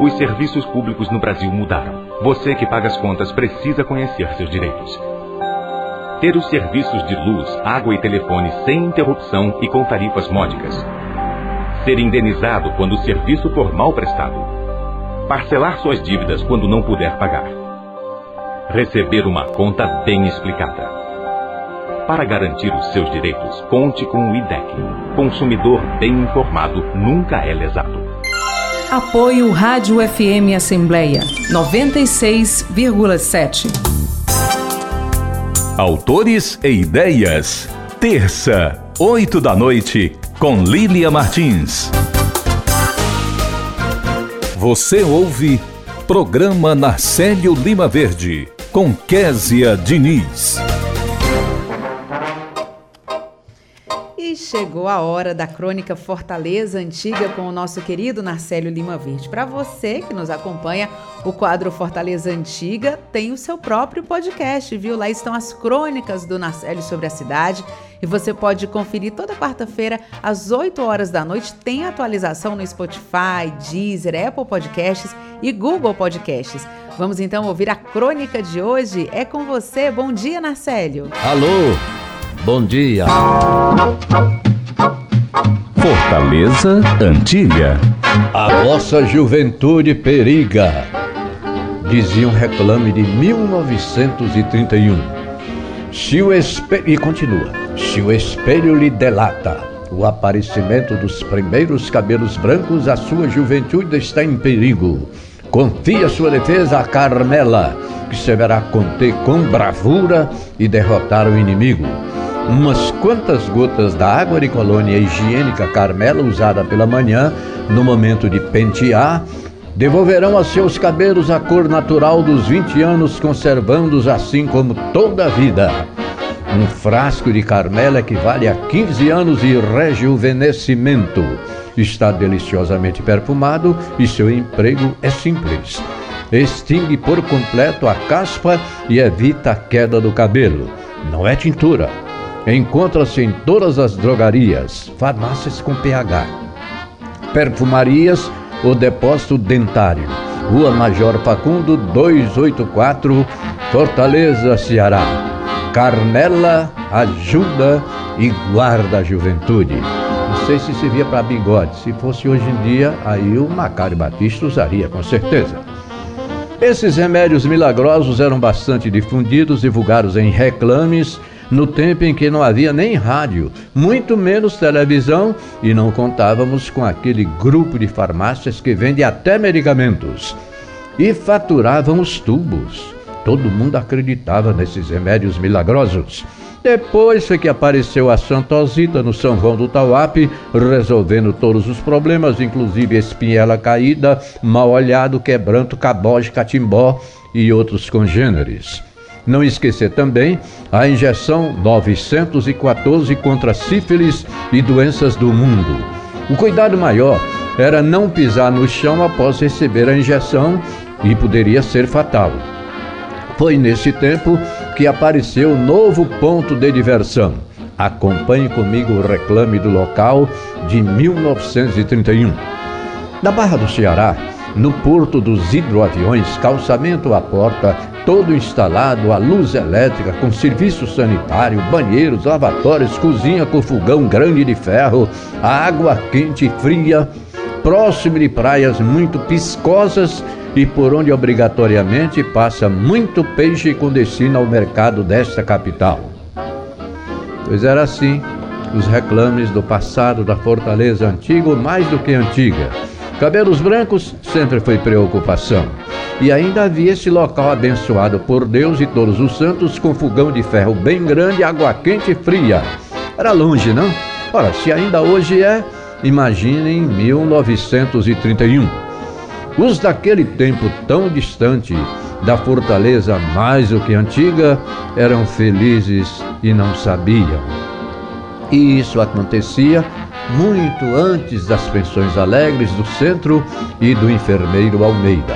Os serviços públicos no Brasil mudaram. Você que paga as contas precisa conhecer seus direitos ter os serviços de luz, água e telefone sem interrupção e com tarifas módicas. Ser indenizado quando o serviço for mal prestado. Parcelar suas dívidas quando não puder pagar. Receber uma conta bem explicada. Para garantir os seus direitos, conte com o IDEC. Consumidor bem informado nunca é lesado. Apoio Rádio FM Assembleia 96,7. Autores e Ideias. Terça, 8 da noite, com Lília Martins. Você ouve Programa Narcélio Lima Verde, com Késia Diniz. Chegou a hora da crônica Fortaleza Antiga com o nosso querido Narcélio Lima Verde. Para você que nos acompanha, o quadro Fortaleza Antiga tem o seu próprio podcast, viu? Lá estão as crônicas do Narcélio sobre a cidade e você pode conferir toda quarta-feira às 8 horas da noite. Tem atualização no Spotify, Deezer, Apple Podcasts e Google Podcasts. Vamos então ouvir a crônica de hoje. É com você. Bom dia, Narcélio. Alô. Bom dia. Fortaleza Antiga. A nossa juventude periga. Dizia um reclame de 1931. Se o espelho. E continua. Se o espelho lhe delata o aparecimento dos primeiros cabelos brancos, a sua juventude está em perigo. Confia sua defesa a Carmela, que saberá conter com bravura e derrotar o inimigo. Umas quantas gotas da água de colônia higiênica Carmela usada pela manhã, no momento de pentear, devolverão a seus cabelos a cor natural dos 20 anos, conservando-os assim como toda a vida. Um frasco de Carmela equivale a 15 anos de rejuvenescimento. Está deliciosamente perfumado e seu emprego é simples. Extingue por completo a caspa e evita a queda do cabelo. Não é tintura Encontra-se em todas as drogarias, farmácias com PH, perfumarias ou depósito dentário. Rua Major Facundo 284, Fortaleza, Ceará. Carmela ajuda e guarda a juventude. Não sei se servia para bigode. Se fosse hoje em dia, aí o Macário Batista usaria, com certeza. Esses remédios milagrosos eram bastante difundidos, divulgados em reclames, no tempo em que não havia nem rádio, muito menos televisão e não contávamos com aquele grupo de farmácias que vende até medicamentos. E faturavam os tubos. Todo mundo acreditava nesses remédios milagrosos. Depois foi que apareceu a Santosita no São João do Tauape, resolvendo todos os problemas, inclusive espinhela caída, mal olhado, quebranto, caboge, catimbó e outros congêneres. Não esquecer também a injeção 914 contra sífilis e doenças do mundo. O cuidado maior era não pisar no chão após receber a injeção e poderia ser fatal. Foi nesse tempo que apareceu novo ponto de diversão. Acompanhe comigo o reclame do local de 1931. Na Barra do Ceará, no porto dos hidroaviões, calçamento à porta, todo instalado, a luz elétrica com serviço sanitário, banheiros, lavatórios, cozinha com fogão grande de ferro, água quente e fria, próximo de praias muito piscosas e por onde obrigatoriamente passa muito peixe com destino ao mercado desta capital. Pois era assim os reclames do passado da fortaleza antiga, mais do que antiga. Cabelos brancos sempre foi preocupação. E ainda havia esse local abençoado por Deus e todos os santos com fogão de ferro bem grande, água quente e fria. Era longe, não? Ora, se ainda hoje é, imaginem 1931. Os daquele tempo tão distante da fortaleza mais do que antiga eram felizes e não sabiam. E isso acontecia muito antes das pensões alegres do centro e do enfermeiro Almeida.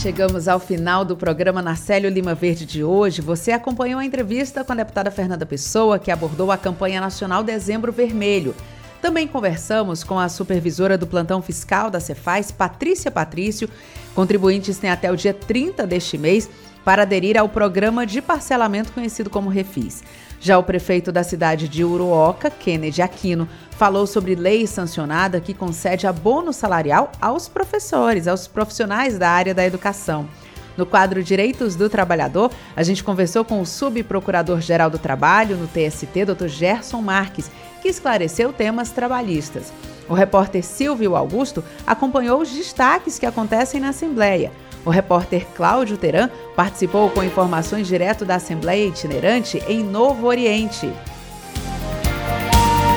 Chegamos ao final do programa Narcélio Lima Verde de hoje. Você acompanhou a entrevista com a deputada Fernanda Pessoa, que abordou a campanha nacional Dezembro Vermelho. Também conversamos com a supervisora do plantão fiscal da Cefaz, Patrícia Patrício. Contribuintes têm até o dia 30 deste mês para aderir ao programa de parcelamento conhecido como Refis. Já o prefeito da cidade de Uruoca, Kennedy Aquino, falou sobre lei sancionada que concede abono salarial aos professores, aos profissionais da área da educação. No quadro Direitos do Trabalhador, a gente conversou com o subprocurador-geral do Trabalho no TST, Dr. Gerson Marques, que esclareceu temas trabalhistas. O repórter Silvio Augusto acompanhou os destaques que acontecem na Assembleia. O repórter Cláudio Teran participou com informações direto da Assembleia Itinerante em Novo Oriente.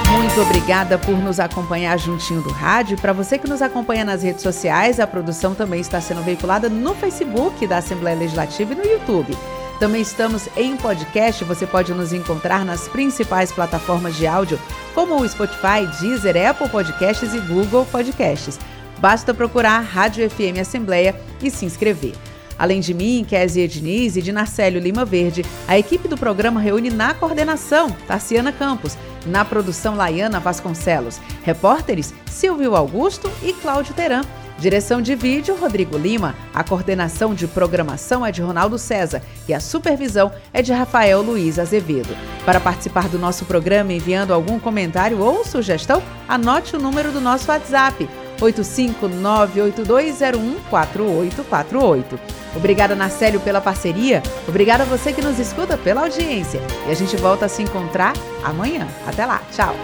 Muito obrigada por nos acompanhar juntinho do rádio. Para você que nos acompanha nas redes sociais, a produção também está sendo veiculada no Facebook da Assembleia Legislativa e no YouTube. Também estamos em podcast, você pode nos encontrar nas principais plataformas de áudio, como o Spotify, Deezer, Apple Podcasts e Google Podcasts. Basta procurar Rádio FM Assembleia e se inscrever. Além de mim, Kézia Diniz e de Narcélio Lima Verde, a equipe do programa reúne na coordenação Tarciana Campos, na produção Laiana Vasconcelos, repórteres Silvio Augusto e Cláudio Teran. Direção de vídeo, Rodrigo Lima. A coordenação de programação é de Ronaldo César e a supervisão é de Rafael Luiz Azevedo. Para participar do nosso programa enviando algum comentário ou sugestão, anote o número do nosso WhatsApp, 85982014848. Obrigada, Narcélio, pela parceria. Obrigada a você que nos escuta pela audiência. E a gente volta a se encontrar amanhã. Até lá. Tchau.